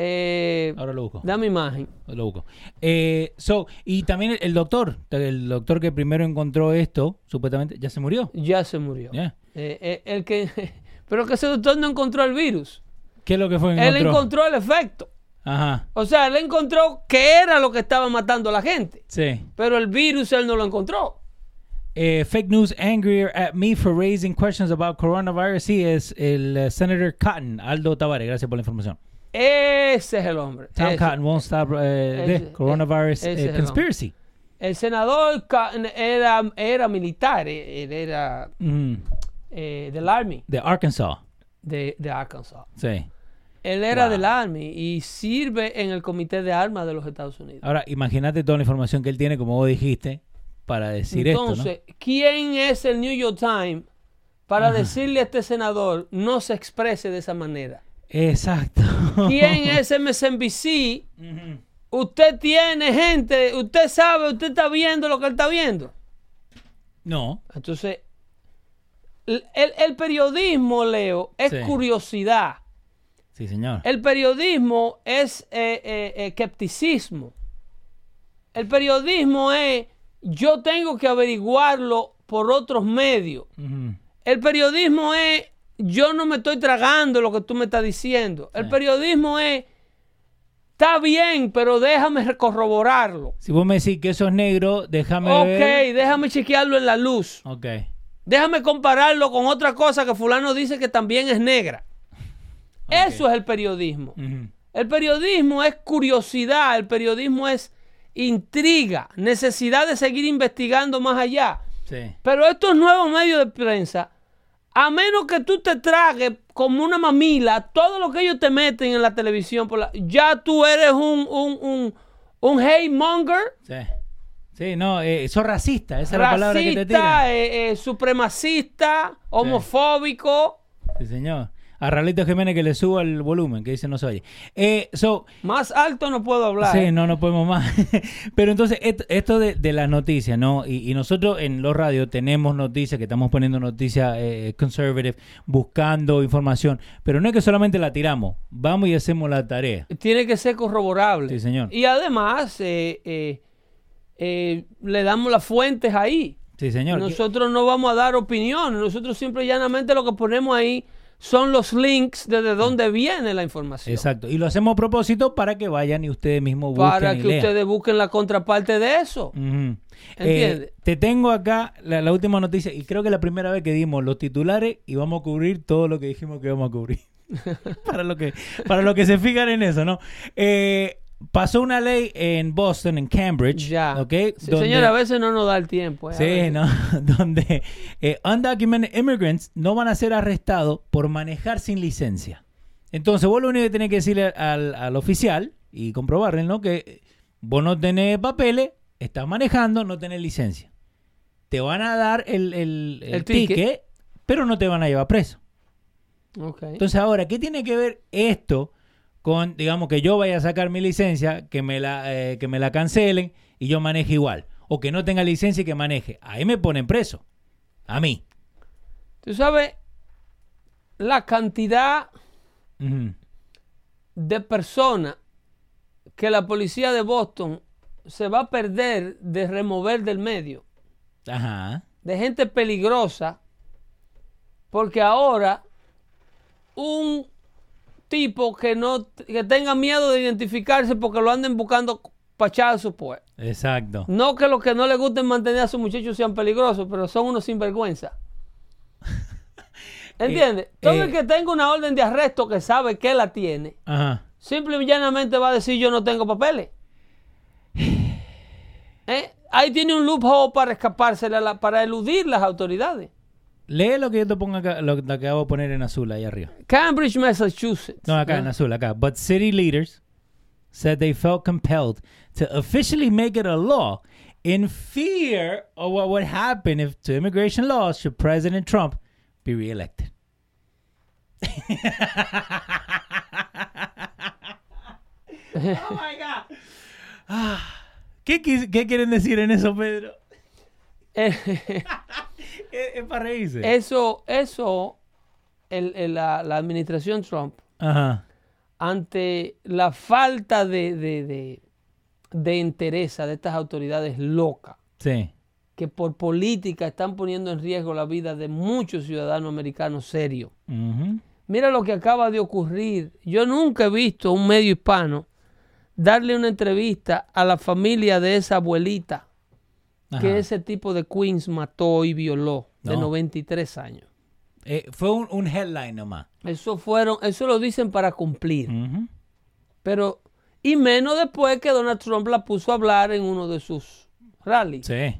Eh, Ahora lo busco. dame imagen. Lo busco. Eh, so, y también el, el doctor, el doctor que primero encontró esto, supuestamente, ya se murió. Ya se murió. Eh, el que, pero que ese doctor no encontró el virus. ¿Qué es lo que fue que Él encontró? encontró el efecto. Ajá, O sea, él encontró que era lo que estaba matando a la gente. sí. Pero el virus él no lo encontró. Eh, fake news angrier at me for raising questions about coronavirus. Sí, es el eh, Senator Cotton, Aldo Tavares. Gracias por la información. Ese es el hombre. Tom. Cotton won't stop eh, Ese- de coronavirus ese eh, el conspiracy. El senador Ca- era, era militar. eh, Él era Mm, eh, del Army de Arkansas. de, de Arkansas. Sí. Él era Wow. del Army y sirve en el Comité de Armas de los Estados Unidos. Ahora, imagínate toda la información que él tiene, como vos dijiste, para decir Entonces, ¿quién es el New York Times para decirle a este senador no se exprese de esa manera? Exacto. ¿Quién es MSNBC? Usted tiene gente, usted sabe, usted está viendo lo que él está viendo. No. Entonces, el, el- el periodismo, Leo, es Sí. curiosidad. Sí, señor. El periodismo es eh, eh, eh, escepticismo. El periodismo es yo tengo que averiguarlo por otros medios. El periodismo es yo no me estoy tragando lo que tú me estás diciendo. El periodismo es está bien, pero déjame corroborarlo. Si vos me decís que eso es negro, déjame Ok, ver. déjame chequearlo en la luz. Ok. Déjame compararlo con otra cosa que fulano dice que también es negra. Eso es el periodismo. El periodismo es curiosidad, el periodismo es intriga, necesidad de seguir investigando más allá. Sí. Pero estos nuevos medios de prensa, a menos que tú te tragues como una mamila todo lo que ellos te meten en la televisión, por la- ya tú eres un, un, un, un hate monger, Sí. Sí, no, eh, sos racista, esa es la palabra que te racista, eh, eh, supremacista, homofóbico. Sí, señor. A Ralito Jiménez que le suba el volumen, que dice no se oye. Eh, so, Más alto no puedo hablar. Sí, no, no podemos más. Pero entonces, esto de, de las noticias, ¿no? Y, y nosotros en los radios tenemos noticias, que estamos poniendo noticias eh, conservative, buscando información. Pero no es que solamente la tiramos, vamos y hacemos la tarea. Tiene que ser corroborable. Sí, señor. Y además, eh, eh, eh, le damos las fuentes ahí. Sí, señor. Nosotros no vamos a dar opiniones. Nosotros simple y llanamente lo que ponemos ahí son los links desde donde viene la información. Exacto. Y lo hacemos a propósito para que vayan y ustedes mismos busquen Para y que lean. ustedes busquen la contraparte de eso. Ujú. ¿Entiende? Eh, te tengo acá la, la última noticia y creo que la primera vez que dimos los titulares y vamos a cubrir todo lo que dijimos que vamos a cubrir. para, lo que, para lo que se fijan en eso, ¿no? Eh, pasó una ley en Boston, en Cambridge. Ya. ¿ok? Sí, Donde- señora, a veces no nos da el tiempo. eh, Sí. ¿no? Donde eh, undocumented immigrants no van a ser arrestados por manejar sin licencia. Entonces, vos lo único que tenés que decirle al, al oficial y comprobarle, ¿no? Que vos no tenés papeles, estás manejando, no tenés licencia. Te van a dar el, el, el El ticket. ticket, pero no te van a llevar preso. Ok. Entonces, ahora, ¿qué tiene que ver esto con, digamos, que yo vaya a sacar mi licencia, que me la, eh, que me la cancelen y yo maneje igual? O que no tenga licencia y que maneje. Ahí me ponen preso. A mí. Tú sabes la cantidad de personas que la policía de Boston se va a perder de remover del medio. Ajá. de gente peligrosa, porque ahora un tipo que no que tenga miedo de identificarse porque lo anden buscando su support. Exacto. No que los que no les gusten mantener a sus muchachos sean peligrosos, pero son unos sinvergüenza. ¿Entiendes? Todo eh. el que tenga una orden de arresto que sabe que la tiene, Ajá. simple y llanamente va a decir yo no tengo papeles. ¿Eh? Ahí tiene un loophole para escapársele, a la- para eludir las autoridades. Lee lo que yo te pongo acá, lo que acabo de poner en azul ahí arriba. Cambridge, Massachusetts. No, acá en azul, acá. But city leaders said they felt compelled to officially make it a law in fear of what would happen if to immigration laws should President Trump be reelected. oh my God. Ah, ¿Qué, qué quieren decir en eso, Pedro? Es, es para reírse. eso, eso, el- el- la, la administración Trump Ajá. ante la falta de, de, de, de entereza de estas autoridades locas Sí. que por política están poniendo en riesgo la vida de muchos ciudadanos americanos serios. Mira lo que acaba de ocurrir. Yo nunca he visto un medio hispano darle una entrevista a la familia de esa abuelita Ajá. que ese tipo de Queens mató y violó de No. 93 años. Eh, fue un, un headline nomás. Eso fueron, eso lo dicen para cumplir. Pero, y menos después que Donald Trump la puso a hablar en uno de sus rallies. Sí.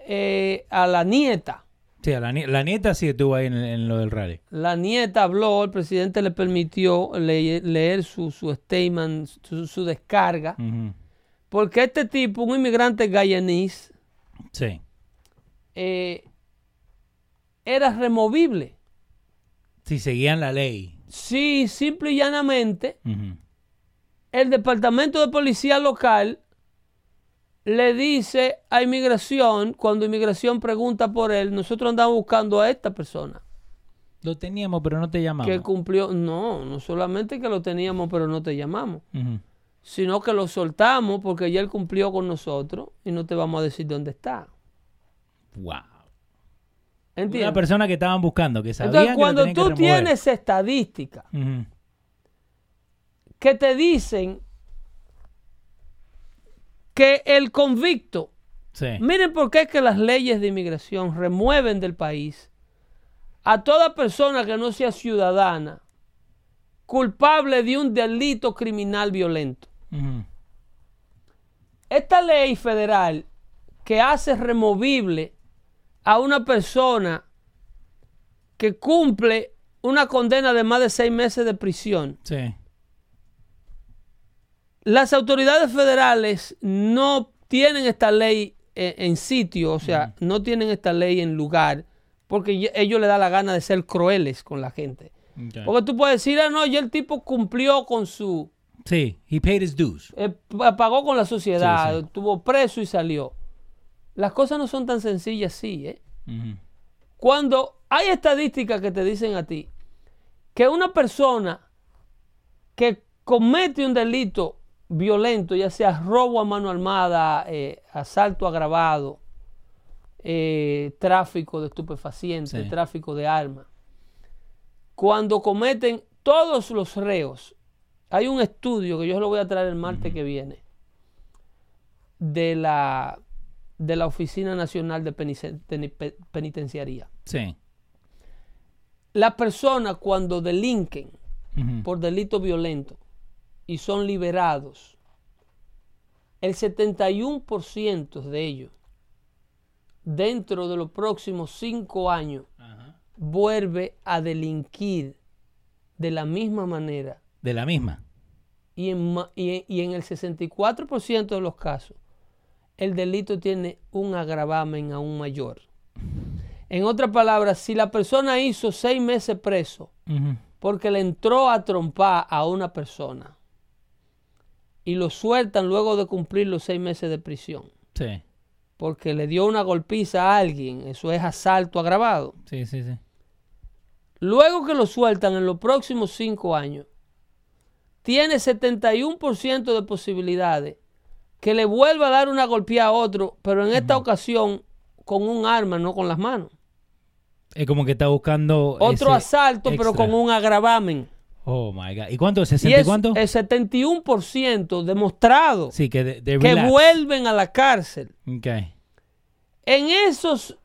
Eh, a la nieta. Sí, a la, nie- la nieta sí estuvo ahí en, en lo del rally. La nieta habló, el presidente le permitió le- leer su, su statement, su, su descarga, Ujú. Porque este tipo, un inmigrante Sí. eh, era removible. Sí, seguían la ley. Sí, simple y llanamente, el departamento de policía local le dice a inmigración, cuando inmigración pregunta por él, nosotros andamos buscando a esta persona. Lo teníamos, pero no te llamamos. que cumplió, no, no solamente que lo teníamos pero no te llamamos, Ujú. Sino que lo soltamos porque ya él cumplió con nosotros y no te vamos a decir dónde está. Wow. Una ¿Entiendes? persona que estaban buscando, que sabían Entonces que lo cuando que tú tienes estadísticas que te dicen que el convicto, Sí. miren por qué es que las leyes de inmigración remueven del país a toda persona que no sea ciudadana culpable de un delito criminal violento. Esta ley federal que hace removible a una persona que cumple una condena de más de seis meses de prisión, Sí. las autoridades federales no tienen esta ley eh, en sitio, o sea, no tienen esta ley en lugar, porque ellos les da la gana de ser crueles con la gente. Porque tú puedes decir, ah, no, ya el tipo cumplió con su, Sí, he paid his dues. eh, pa- pagó con la sociedad, Sí, sí. estuvo preso y salió. Las cosas no son tan sencillas así, ¿eh? Cuando hay estadísticas que te dicen a ti que una persona que comete un delito violento, ya sea robo a mano armada, eh, asalto agravado, eh, tráfico de estupefacientes, Sí. tráfico de armas, cuando cometen todos los reos, hay un estudio que yo se lo voy a traer el martes que viene de la, de la Oficina Nacional de Penitenciaría. Sí. Las personas cuando delinquen por delito violento y son liberados, el 71% de ellos, dentro de los próximos cinco años, vuelve a delinquir de la misma manera De la misma. y en, y y en el 64% de los casos, el delito tiene un agravamen aún mayor. En otras palabras, si la persona hizo seis meses preso porque le entró a trompar a una persona y lo sueltan luego de cumplir los seis meses de prisión Sí. porque le dio una golpiza a alguien, eso es asalto agravado. Sí, sí, sí. Luego que lo sueltan en los próximos cinco años, tiene 71% de posibilidades que le vuelva a dar una golpeada a otro, pero en esta ocasión con un arma, no con las manos. Es como que está buscando. Otro asalto, pero con un agravamen. Oh my God. ¿Y cuánto? Y ¿60 y es cuánto? el 71% demostrado Sí, que de, de que vuelven a la cárcel. Ok. En esos,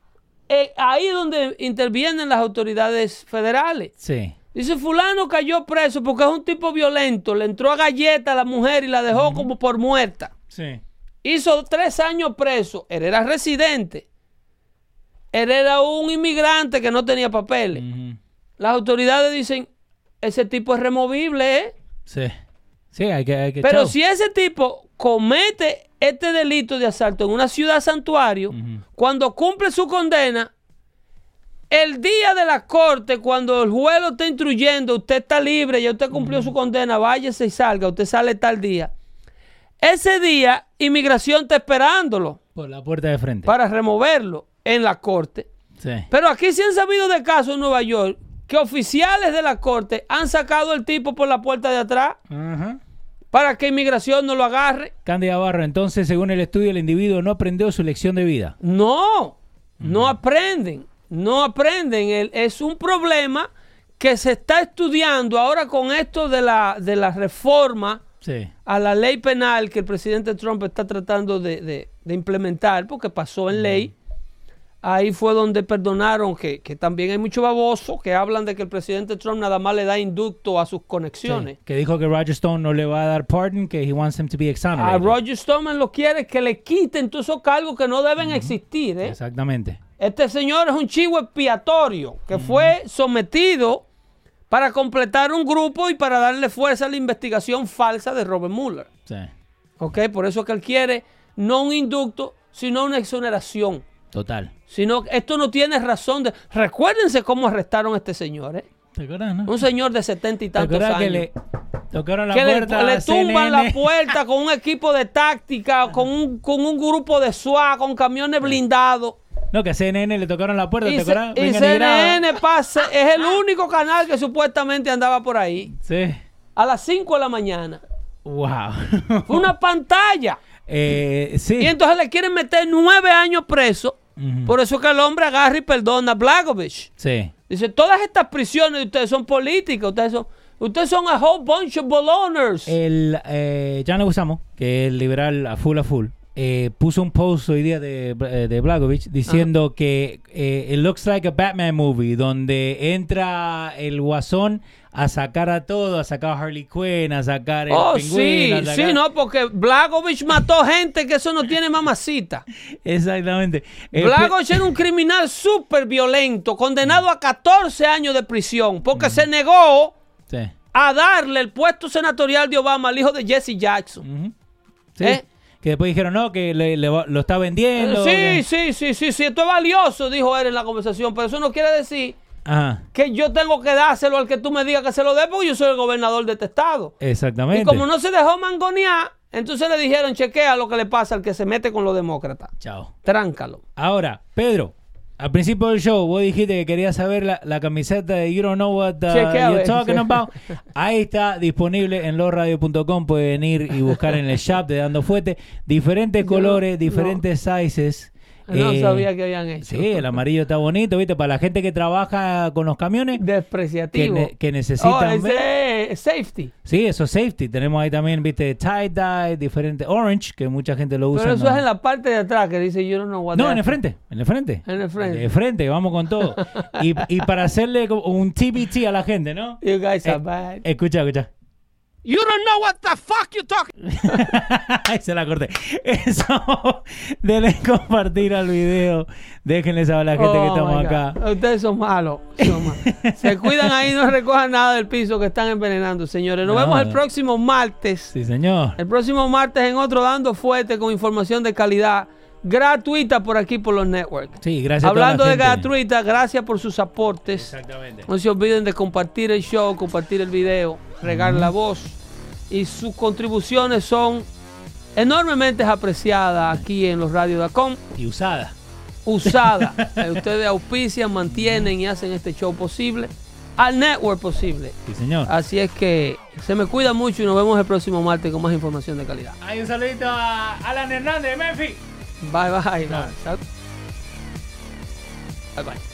eh, ahí donde intervienen las autoridades federales. Sí. Dice, fulano cayó preso porque es un tipo violento, le entró a galleta a la mujer y la dejó como por muerta. Sí. Hizo tres años preso, él era residente. Él era un inmigrante que no tenía papeles. Las autoridades dicen, ese tipo es removible, ¿eh? Sí. Sí, hay que. Hay que Pero si ese tipo comete este delito de asalto en una ciudad santuario, cuando cumple su condena, el día de la corte, cuando el juez lo está instruyendo, usted está libre, ya usted cumplió su condena, váyase y salga, usted sale tal día. Ese día, inmigración está esperándolo Por la puerta de frente. para removerlo en la corte. Sí. Pero aquí se han sabido de casos en Nueva York que oficiales de la corte han sacado al tipo por la puerta de atrás para que inmigración no lo agarre. Candy Navarro, entonces, según el estudio, el individuo no aprendió su lección de vida. No, no aprenden, no aprenden. Es un problema que se está estudiando ahora con esto de la, de la reforma Sí. a la ley penal que el presidente Trump está tratando de, de- de implementar, porque pasó en ley. Ahí fue donde perdonaron que, que también hay mucho baboso que hablan de que el presidente Trump nada más le da inducto a sus conexiones. Sí, Que dijo que Roger Stone no le va a dar pardon, que he wants him to be A. Roger Stoneman lo quiere que le quiten todos esos cargos que no deben existir. ¿eh? Exactamente. Este señor es un chivo expiatorio que fue sometido para completar un grupo y para darle fuerza a la investigación falsa de Robert Mueller. Sí. ¿Ok? Por eso es que él quiere no un inducto, sino una exoneración. Total. Sino esto no tiene razón de. Recuérdense cómo arrestaron a este señor, ¿eh? ¿Te acuerdas, no? Un señor de setenta y ¿Te tantos años. que le tocaron la que le, puerta le a tumban la puerta con un equipo de táctica, con un, con un grupo de SWAT, con camiones blindados. No, que a CNN le tocaron la puerta, Y, ¿te y y graban. CNN pasa, es el único canal que supuestamente andaba por ahí. Sí. A las 5 de la mañana. Wow. Fue una pantalla. eh, sí. Y entonces le quieren meter nueve años preso. Por eso que el hombre agarra y perdona a Blagojevich. Sí. Dice, todas estas prisiones de ustedes son políticas. Ustedes son, ustedes son a whole bunch of boloners. El eh, Jan Leguizamo, que es liberal a full a full, eh, puso un post hoy día de, eh, de Blagovich diciendo que eh, it looks like a Batman movie, donde entra el guasón a sacar a todo, a sacar a Harley Quinn, a sacar el Oh, pingüino, sí, sacar- sí, no, porque Blagojevich mató gente que eso no tiene mamacita. Exactamente. Eh, Blagojevich era un criminal súper violento, condenado a 14 años de prisión, porque se negó Sí. a darle el puesto senatorial de Obama al hijo de Jesse Jackson. Sí. ¿Eh? Que después dijeron, no, que le- lo está vendiendo. Sí, que- sí, sí, sí, sí, esto es valioso, dijo él en la conversación, pero eso no quiere decir Ajá, que yo tengo que dárselo al que tú me digas que se lo dé, porque yo soy el gobernador de este estado. exactamente. Y como no se dejó mangonear, entonces le dijeron, chequea lo que le pasa al que se mete con los demócratas. Chao. Tráncalo. Ahora, Pedro, al principio del show vos dijiste que querías saber la, la camiseta de You Don't Know What uh, You're Talking. About. Ahí está disponible en losradio.com. Pueden ir y buscar en el shop de Dando Fuete. Diferentes colores, diferentes sizes. No Eh, sabía que habían hecho. Sí, el amarillo está bonito, ¿viste? Para la gente que trabaja con los camiones. Que, Despreciativo. ne- que necesitan Oh, ver. ese es safety. Sí, eso es safety. Tenemos ahí también, ¿viste? Tie-dye, diferente orange, que mucha gente lo usa. Pero eso ¿no? es en la parte de atrás que dice yo no know what No, en el is". frente, en el frente. En el frente. De frente, vamos con todo. Y, y para hacerle un TBT a la gente, ¿no? You guys are Eh, bad. Escucha, escucha. You don't know what the fuck you talking. Ahí se la corté. Eso, denle compartir al video. Déjenle saber a la gente que Oh, estamos acá. Ustedes son malos. son malos. Se cuidan ahí, no recojan nada del piso que están envenenando, señores. Nos No, vemos el próximo martes. Sí, señor. El próximo martes en otro Dando Fuerte con información de calidad gratuita por aquí por los networks. Sí, gracias a toda la Hablando de gratuita, gracias por sus aportes. Exactamente. No se olviden de compartir el show, compartir el video, regar la voz. Y sus contribuciones son enormemente apreciadas aquí en los radios.com. Y usada. Usada. Eh, Ustedes auspician, mantienen y hacen este show posible. Al network posible. Sí, señor. Así es que se me cuida mucho y nos vemos el próximo martes con más información de calidad. Hay un saludito a Alan Hernández de Memphis. 拜拜了拜拜